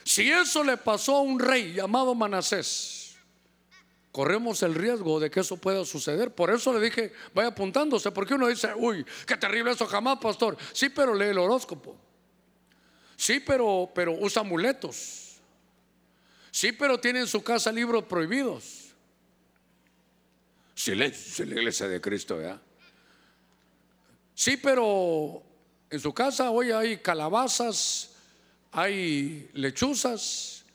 Si eso le pasó a un rey llamado Manasés, corremos el riesgo de que eso pueda suceder. Por eso le dije, vaya apuntándose, porque uno dice, uy, qué terrible eso jamás, pastor. Sí, pero lee el horóscopo. Sí, pero, pero usa amuletos. Sí, pero tiene en su casa libros prohibidos. Silencio, la iglesia de Cristo, ¿ya? Sí, pero en su casa hoy hay calabazas hay lechuzas.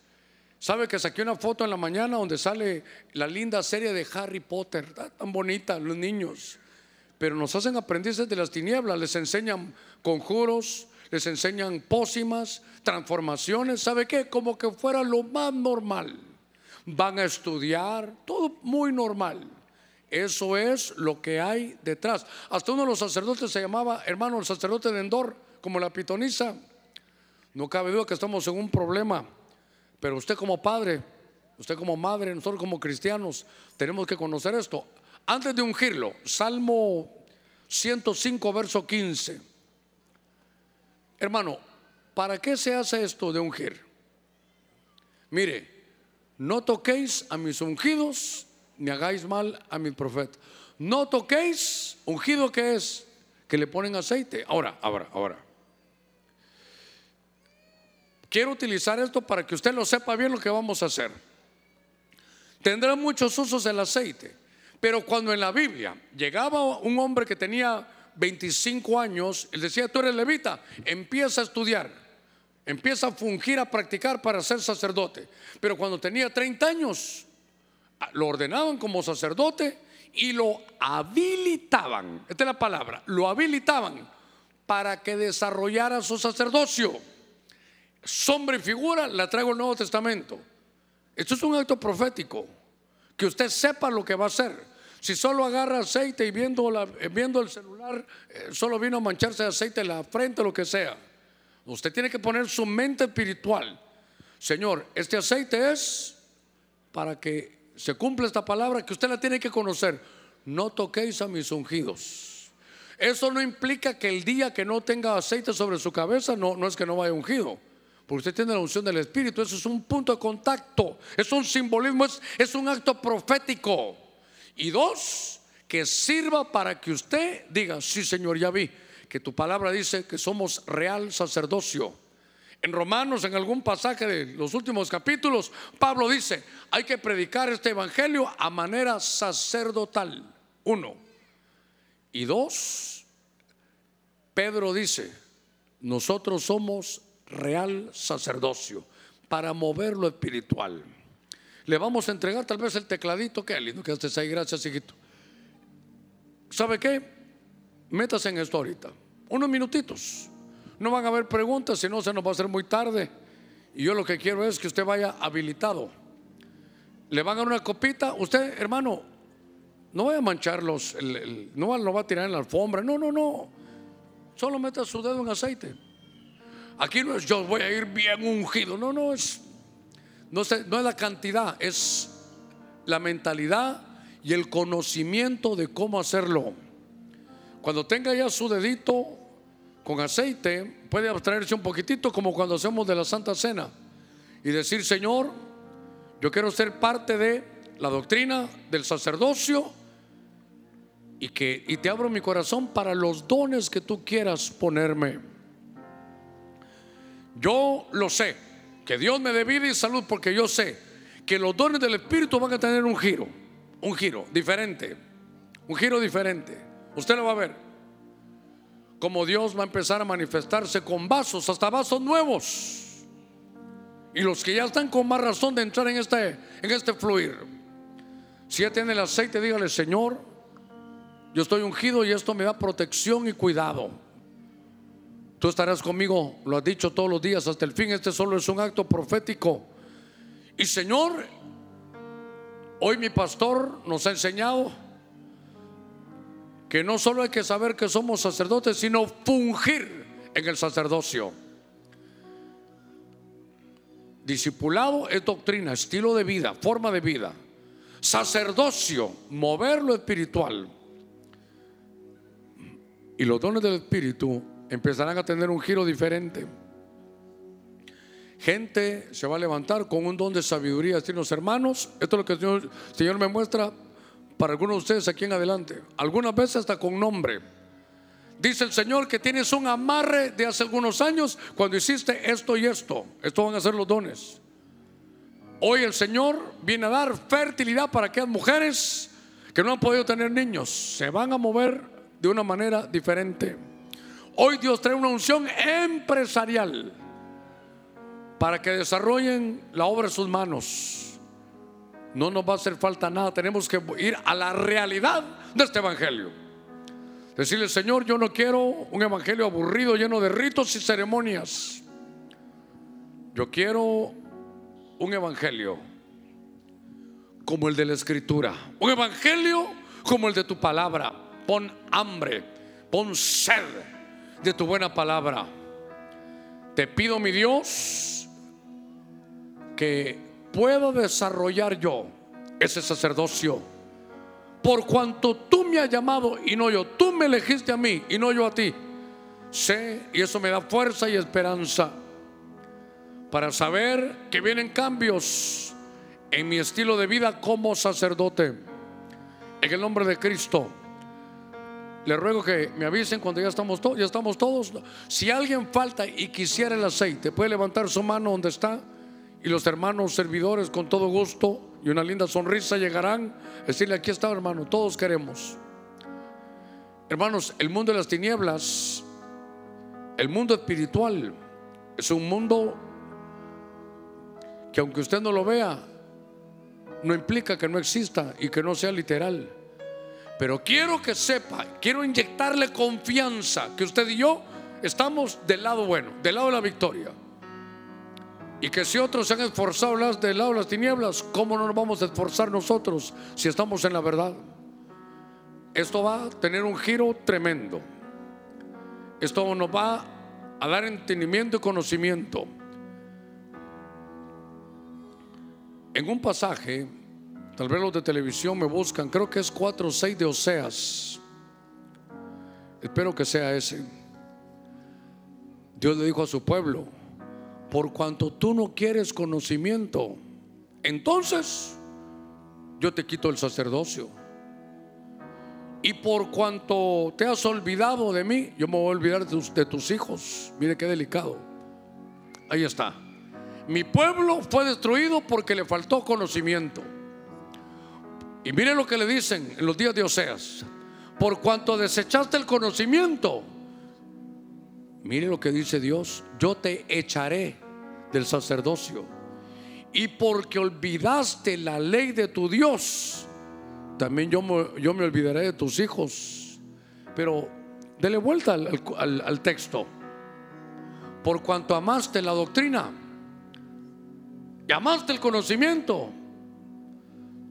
¿Sabe que saqué una foto en la mañana donde sale la linda serie de Harry Potter? Tan bonita, los niños. Pero nos hacen aprendices de las tinieblas, les enseñan conjuros, les enseñan pócimas, transformaciones, ¿sabe qué? Como que fuera lo más normal. Van a estudiar, todo muy normal. Eso es lo que hay detrás. Hasta uno de los sacerdotes se llamaba, hermano, el sacerdote de Endor, como la pitonisa. No cabe duda que estamos en un problema, pero usted como padre, usted como madre, nosotros como cristianos, tenemos que conocer esto. Antes de ungirlo, Salmo 105, verso 15. Hermano, ¿para qué se hace esto de ungir? Mire, no toquéis a mis ungidos, ni hagáis mal a mi profeta. No toquéis, ungido que es, que le ponen aceite. Ahora, ahora, ahora. Quiero utilizar esto para que usted lo sepa bien lo que vamos a hacer. Tendrá muchos usos el aceite, pero cuando en la Biblia llegaba un hombre que tenía 25 años, él decía, tú eres levita, empieza a estudiar, empieza a fungir, a practicar para ser sacerdote. Pero cuando tenía 30 años, lo ordenaban como sacerdote y lo habilitaban, esta es la palabra, lo habilitaban para que desarrollara su sacerdocio. Sombra y figura la traigo el Nuevo Testamento. Esto es un acto profético, que usted sepa lo que va a hacer. Si solo agarra aceite y viendo, la, eh, viendo el celular, eh, solo vino a mancharse de aceite en la frente, lo que sea. Usted tiene que poner su mente espiritual. Señor, este aceite es para que se cumpla esta palabra que usted la tiene que conocer. No toquéis a mis ungidos. Eso no implica que el día que no tenga aceite sobre su cabeza no, no es que no vaya ungido. Porque usted tiene la unción del Espíritu. Eso es un punto de contacto. Es un simbolismo. Es, es un acto profético. Y dos, que sirva para que usted diga, sí Señor, ya vi que tu palabra dice que somos real sacerdocio. En Romanos, en algún pasaje de los últimos capítulos, Pablo dice, hay que predicar este evangelio a manera sacerdotal. Uno. Y dos, Pedro dice, nosotros somos real sacerdocio para mover lo espiritual. Le vamos a entregar tal vez el tecladito, qué lindo que estés ahí, gracias hijito. ¿Sabe qué? Métase en esto ahorita, unos minutitos. No van a haber preguntas, si no se nos va a hacer muy tarde. Y yo lo que quiero es que usted vaya habilitado. Le van a dar una copita. Usted, hermano, no vaya a mancharlos, no lo va a tirar en la alfombra. No, no, no. Solo meta su dedo en aceite. Aquí no es yo voy a ir bien ungido. No, no es. No, no es la cantidad, es la mentalidad y el conocimiento de cómo hacerlo. Cuando tenga ya su dedito con aceite, puede abstraerse un poquitito como cuando hacemos de la Santa Cena y decir, Señor, yo quiero ser parte de la doctrina del sacerdocio y que y te abro mi corazón para los dones que tú quieras ponerme. Yo lo sé, que Dios me dé vida y salud porque yo sé que los dones del Espíritu van a tener un giro, un giro diferente, un giro diferente. Usted lo va a ver como Dios va a empezar a manifestarse con vasos, hasta vasos nuevos. Y los que ya están con más razón de entrar en este, en este fluir. Si ya tiene el aceite, dígale, Señor, yo estoy ungido y esto me da protección y cuidado. Tú estarás conmigo, lo has dicho todos los días hasta el fin. Este solo es un acto profético. Y Señor, hoy mi pastor nos ha enseñado que no solo hay que saber que somos sacerdotes, sino fungir en el sacerdocio. Discipulado es doctrina, estilo de vida, forma de vida. Sacerdocio, mover lo espiritual. Y los dones del Espíritu empezarán a tener un giro diferente. Gente se va a levantar con un don de sabiduría, los hermanos. Esto es lo que el Señor me muestra para algunos de ustedes aquí en adelante, algunas veces hasta con nombre. Dice el Señor que tienes un amarre de hace algunos años cuando hiciste esto y esto. Esto van a ser los dones. Hoy el Señor viene a dar fertilidad para aquellas mujeres que no han podido tener niños. Se van a mover de una manera diferente. Hoy Dios trae una unción empresarial para que desarrollen la obra de sus manos no nos va a hacer falta nada. Tenemos que ir a la realidad de este evangelio. Decirle, Señor, yo no quiero un evangelio aburrido, lleno de ritos y ceremonias. Yo quiero un evangelio como el de la escritura. Un evangelio como el de tu palabra. Pon hambre, pon sed de tu buena palabra. Te pido, mi Dios, que puedo desarrollar yo ese sacerdocio. Por cuanto tú me has llamado y no yo, tú me elegiste a mí y no yo a ti. Sé, y eso me da fuerza y esperanza para saber que vienen cambios en mi estilo de vida como sacerdote. En el nombre de Cristo. Le ruego que me avisen cuando ya estamos todos, ya estamos todos. Si alguien falta y quisiera el aceite, puede levantar su mano donde está y los hermanos servidores con todo gusto y una linda sonrisa llegarán. Decirle aquí está hermano, todos queremos. Hermanos, el mundo de las tinieblas, el mundo espiritual, es un mundo que aunque usted no lo vea, no implica que no exista y que no sea literal. Pero quiero que sepa, quiero inyectarle confianza que usted y yo estamos del lado bueno, del lado de la victoria. Y que si otros se han esforzado del lado de las tinieblas, ¿cómo no nos vamos a esforzar nosotros si estamos en la verdad? Esto va a tener un giro tremendo. Esto nos va a dar entendimiento y conocimiento. En un pasaje, tal vez los de televisión me buscan, creo que es 4 o 6 de Oseas. Espero que sea ese. Dios le dijo a su pueblo, por cuanto tú no quieres conocimiento, entonces yo te quito el sacerdocio. Y por cuanto te has olvidado de mí, yo me voy a olvidar de tus, hijos. Mire qué delicado. Ahí está. Mi pueblo fue destruido porque le faltó conocimiento. Y mire lo que le dicen en los días de Oseas. Por cuanto desechaste el conocimiento, mire lo que dice Dios, yo te echaré del sacerdocio. Y porque olvidaste la ley de tu Dios, también yo me, yo me olvidaré de tus hijos. Pero dele vuelta al, al texto. Por cuanto amaste la doctrina, llamaste el conocimiento,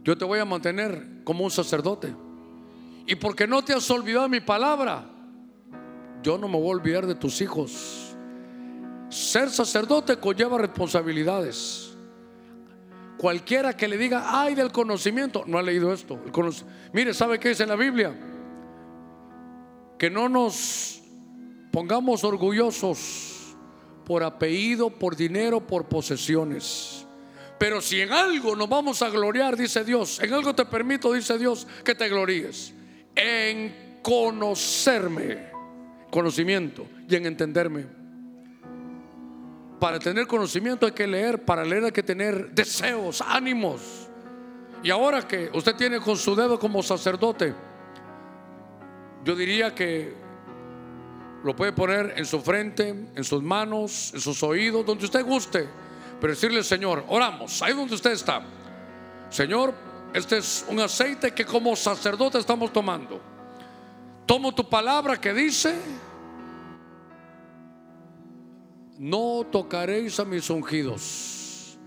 yo te voy a mantener como un sacerdote. Y porque no te has olvidado mi palabra, yo no me voy a olvidar de tus hijos. Ser sacerdote conlleva responsabilidades. Cualquiera que le diga, ay del conocimiento, no ha leído esto. Mire, ¿sabe qué dice en la Biblia? Que no nos pongamos orgullosos por apellido, por dinero, por posesiones. Pero si en algo nos vamos a gloriar, dice Dios, en algo te permito, dice Dios, que te gloríes. En conocerme, conocimiento y en entenderme. Para tener conocimiento hay que leer, para leer hay que tener deseos, ánimos. Y ahora que usted tiene con su dedo como sacerdote, yo diría que lo puede poner en su frente, en sus manos, en sus oídos, donde usted guste pero decirle, Señor, oramos, ahí donde usted está. Señor, este es un aceite que como sacerdote estamos tomando. Tomo tu palabra que dice, no tocaréis a mis ungidos.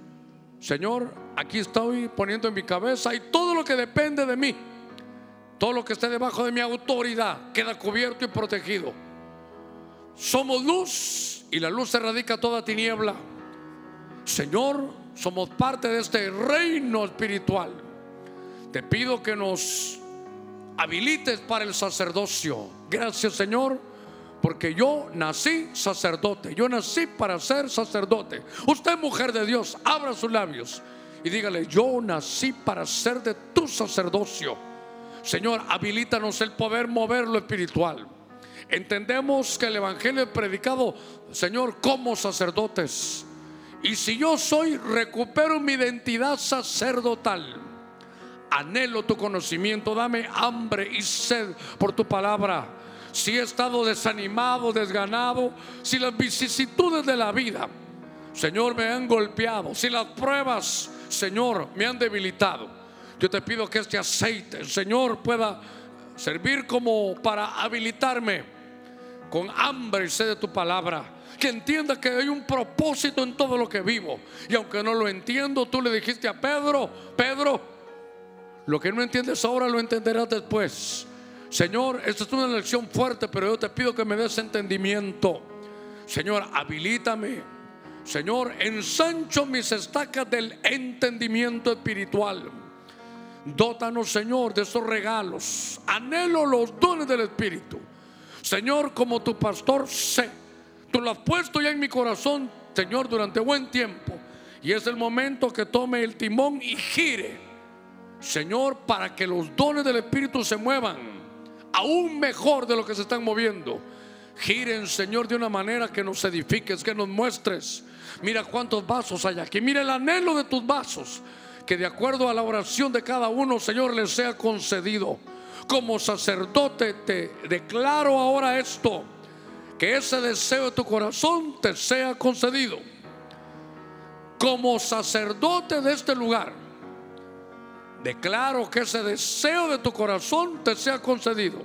Señor, aquí estoy poniendo en mi cabeza y todo lo que depende de mí, todo lo que esté debajo de mi autoridad, queda cubierto y protegido. Somos luz y la luz se radica toda tiniebla. Señor, somos parte de este reino espiritual. Te pido que nos habilites para el sacerdocio. Gracias, Señor, porque yo nací sacerdote. Yo nací para ser sacerdote. Usted, mujer de Dios, abra sus labios y dígale, yo nací para ser de tu sacerdocio. Señor, habilítanos el poder mover lo espiritual. Entendemos que el Evangelio es predicado, Señor, como sacerdotes. Y si yo soy, recupero mi identidad sacerdotal. Anhelo tu conocimiento, dame hambre y sed por tu palabra. Si he estado desanimado, desganado, si las vicisitudes de la vida, Señor, me han golpeado, si las pruebas, Señor, me han debilitado, yo te pido que este aceite, Señor, pueda servir como para habilitarme con hambre y sed de tu palabra que entienda que hay un propósito en todo lo que vivo. Y aunque no lo entiendo, tú le dijiste a Pedro, Pedro, lo que no entiendes ahora lo entenderás después. Señor, esta es una lección fuerte, pero yo te pido que me des entendimiento. Señor, habilítame. Señor, ensancho mis estacas del entendimiento espiritual. Dótanos, Señor, de esos regalos. Anhelo los dones del Espíritu. Señor, como tu pastor, sé Tú lo has puesto ya en mi corazón, Señor, durante buen tiempo. Y es el momento que tome el timón y gire Señor, para que los dones del Espíritu se muevan aún mejor de lo que se están moviendo. Giren, Señor, de una manera que nos edifiques, que nos muestres. Mira cuántos vasos hay aquí. Mira el anhelo de tus vasos. Que de acuerdo a la oración de cada uno, Señor, les sea concedido. Como sacerdote te declaro ahora esto. Que ese deseo de tu corazón te sea concedido. Como sacerdote de este lugar Declaro que ese deseo de tu corazón te sea concedido.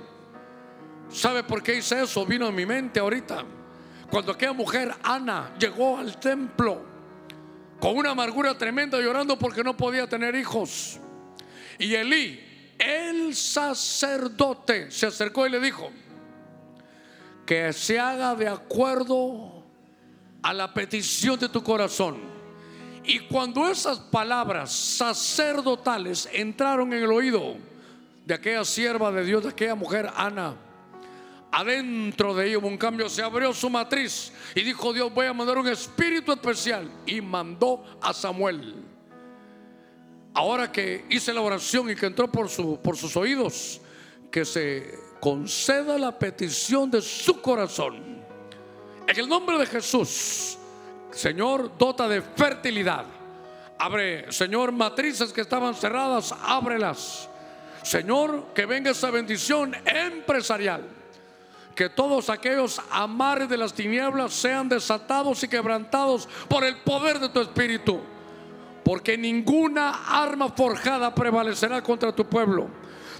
¿Sabe por qué hice eso? Vino a mi mente ahorita. Cuando aquella mujer, Ana, llegó al templo con una amargura tremenda llorando porque no podía tener hijos. Y Elí, el sacerdote, se acercó y le dijo, que se haga de acuerdo a la petición de tu corazón. Y cuando esas palabras sacerdotales entraron en el oído de aquella sierva de Dios, de aquella mujer Ana, adentro de ella hubo un cambio, se abrió su matriz y dijo Dios, voy a mandar un espíritu especial y mandó a Samuel. Ahora que hice la oración y que entró por, su, por sus oídos, que se conceda la petición de su corazón. En el nombre de Jesús Señor, dota de fertilidad. Abre, Señor, matrices que estaban cerradas, ábrelas. Señor, que venga esa bendición empresarial. Que todos aquellos amares de las tinieblas sean desatados y quebrantados por el poder de tu Espíritu. Porque ninguna arma forjada prevalecerá contra tu pueblo.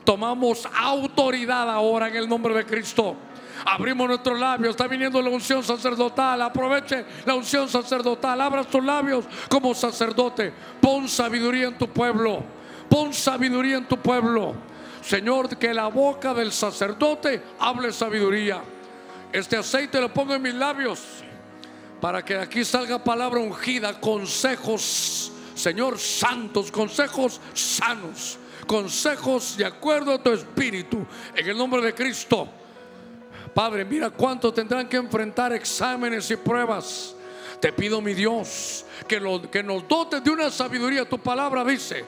Tomamos autoridad ahora en el nombre de Cristo Abrimos nuestros labios. Está viniendo la unción sacerdotal. Aproveche la unción sacerdotal. Abra tus labios como sacerdote. Pon sabiduría en tu pueblo. Pon sabiduría en tu pueblo. Señor, que la boca del sacerdote hable sabiduría. Este aceite lo pongo en mis labios para que aquí salga palabra ungida, consejos, Señor, santos, consejos sanos, consejos de acuerdo a tu espíritu. En el nombre de Cristo. Padre, mira cuánto tendrán que enfrentar exámenes y pruebas. Te pido, mi Dios, que, lo, que nos dotes de una sabiduría. Tu palabra dice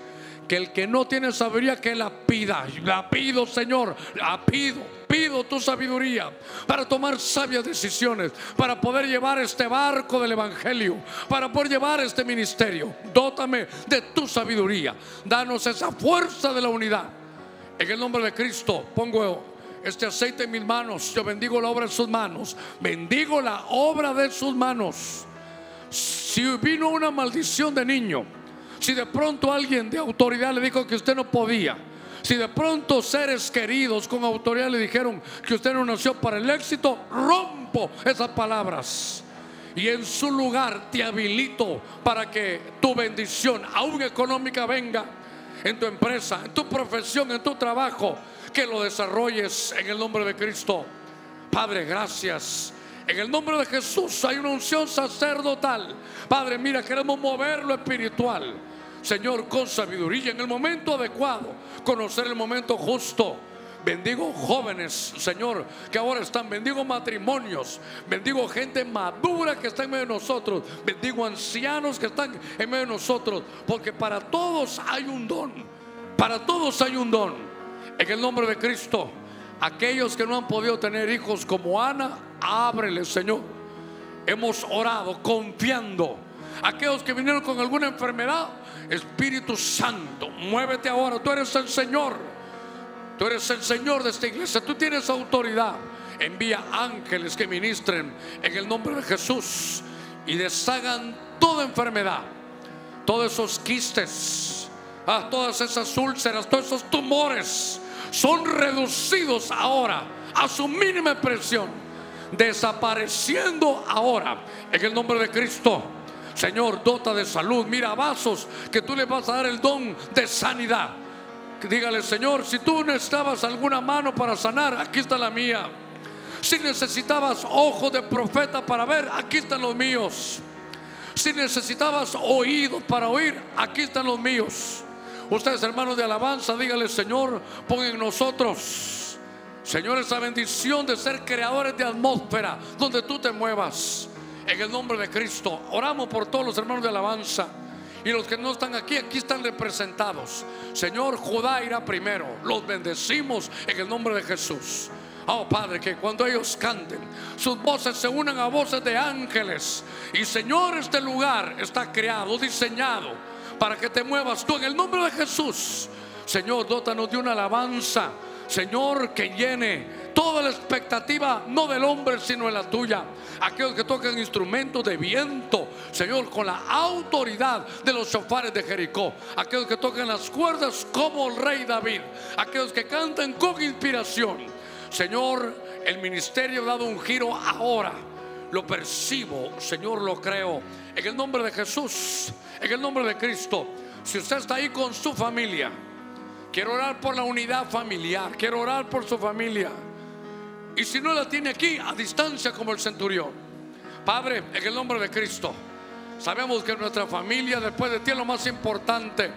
que el que no tiene sabiduría, que la pida. La pido, Señor, la pido. Pido tu sabiduría para tomar sabias decisiones, para poder llevar este barco del Evangelio, para poder llevar este ministerio. Dótame de tu sabiduría. Danos esa fuerza de la unidad. En el nombre de Cristo pongo este aceite en mis manos. Yo bendigo la obra de sus manos. Bendigo la obra de sus manos. Si vino una maldición de niño, si de pronto alguien de autoridad le dijo que usted no podía, si de pronto seres queridos con autoridad le dijeron que usted no nació para el éxito, rompo esas palabras. Y en su lugar te habilito para que tu bendición, aún económica, venga en tu empresa, en tu profesión, en tu trabajo, que lo desarrolles en el nombre de Cristo. Padre, gracias. En el nombre de Jesús hay una unción sacerdotal. Padre, mira, queremos mover lo espiritual. Señor, con sabiduría, en el momento adecuado, conocer el momento justo. Bendigo jóvenes, Señor, que ahora están. Bendigo matrimonios. Bendigo gente madura que está en medio de nosotros. Bendigo ancianos que están en medio de nosotros. Porque para todos hay un don. Para todos hay un don. En el nombre de Cristo, aquellos que no han podido tener hijos como Ana, ábrele, Señor. Hemos orado confiando. Aquellos que vinieron con alguna enfermedad, Espíritu Santo, muévete ahora. Tú eres el Señor. Tú eres el Señor de esta iglesia. Tú tienes autoridad. Envía ángeles que ministren en el nombre de Jesús y deshagan toda enfermedad, todos esos quistes, ah, todas esas úlceras, todos esos tumores son reducidos ahora a su mínima expresión, desapareciendo ahora en el nombre de Cristo. Señor, dota de salud. Mira vasos que tú le vas a dar el don de sanidad. Dígale, Señor, si tú necesitabas alguna mano para sanar, aquí está la mía. Si necesitabas ojos de profeta para ver, aquí están los míos. Si necesitabas oídos para oír, aquí están los míos. Ustedes, hermanos de alabanza, dígale, Señor, pon en nosotros, Señor, esa bendición de ser creadores de atmósfera donde tú te muevas. En el nombre de Cristo, oramos por todos los hermanos de alabanza Y los que no están aquí, aquí están representados. Señor, Judá irá primero. Los bendecimos en el nombre de Jesús. Oh Padre, que cuando ellos canten, sus voces se unan a voces de ángeles. Y Señor, este lugar está creado, diseñado para que te muevas tú en el nombre de Jesús. Señor, dótanos de una alabanza. Señor, que llene toda la expectativa, no del hombre, sino en la tuya. Aquellos que tocan instrumentos de viento, Señor, con la autoridad de los chofares de Jericó. Aquellos que tocan las cuerdas como el rey David. Aquellos que cantan con inspiración. Señor, el ministerio ha dado un giro ahora. Lo percibo, Señor, lo creo. En el nombre de Jesús, en el nombre de Cristo. Si usted está ahí con su familia, quiero orar por la unidad familiar, quiero orar por su familia. Y si no la tiene aquí, a distancia como el centurión. Padre, en el nombre de Cristo, sabemos que nuestra familia después de ti es lo más importante.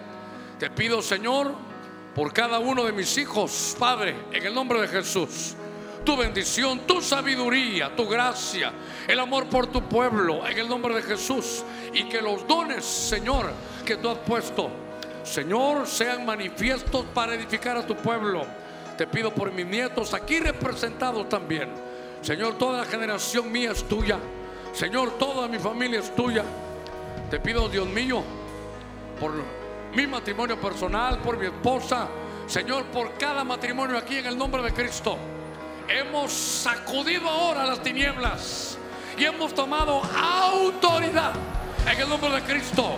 Te pido, Señor, por cada uno de mis hijos, Padre, en el nombre de Jesús. Tu bendición, tu sabiduría, tu gracia, el amor por tu pueblo, en el nombre de Jesús. Y que los dones, Señor, que tú has puesto, Señor, sean manifiestos para edificar a tu pueblo. Te pido por mis nietos aquí representados también. Señor, toda la generación mía es tuya. Señor, toda mi familia es tuya. Te pido, Dios mío, por mi matrimonio personal, por mi esposa, Señor, por cada matrimonio aquí en el nombre de Cristo. Hemos sacudido ahora las tinieblas y hemos tomado autoridad en el nombre de Cristo.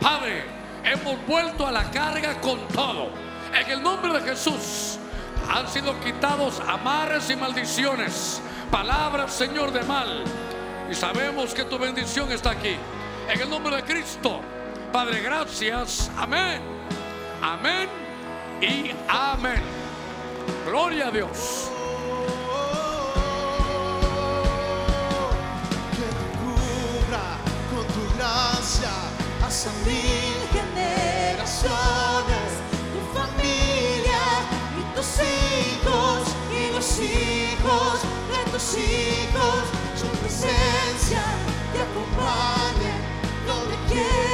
Padre, hemos vuelto a la carga con todo. En el nombre de Jesús han sido quitados amarres y maldiciones, palabras, Señor, de mal. Y sabemos que tu bendición está aquí. En el nombre de Cristo. Padre, gracias. Amén. Amén y amén. Gloria a Dios. que cubra con tu gracia hasta mil tu familia y tus hijos y los hijos de tus hijos, su presencia te acompañe donde quiera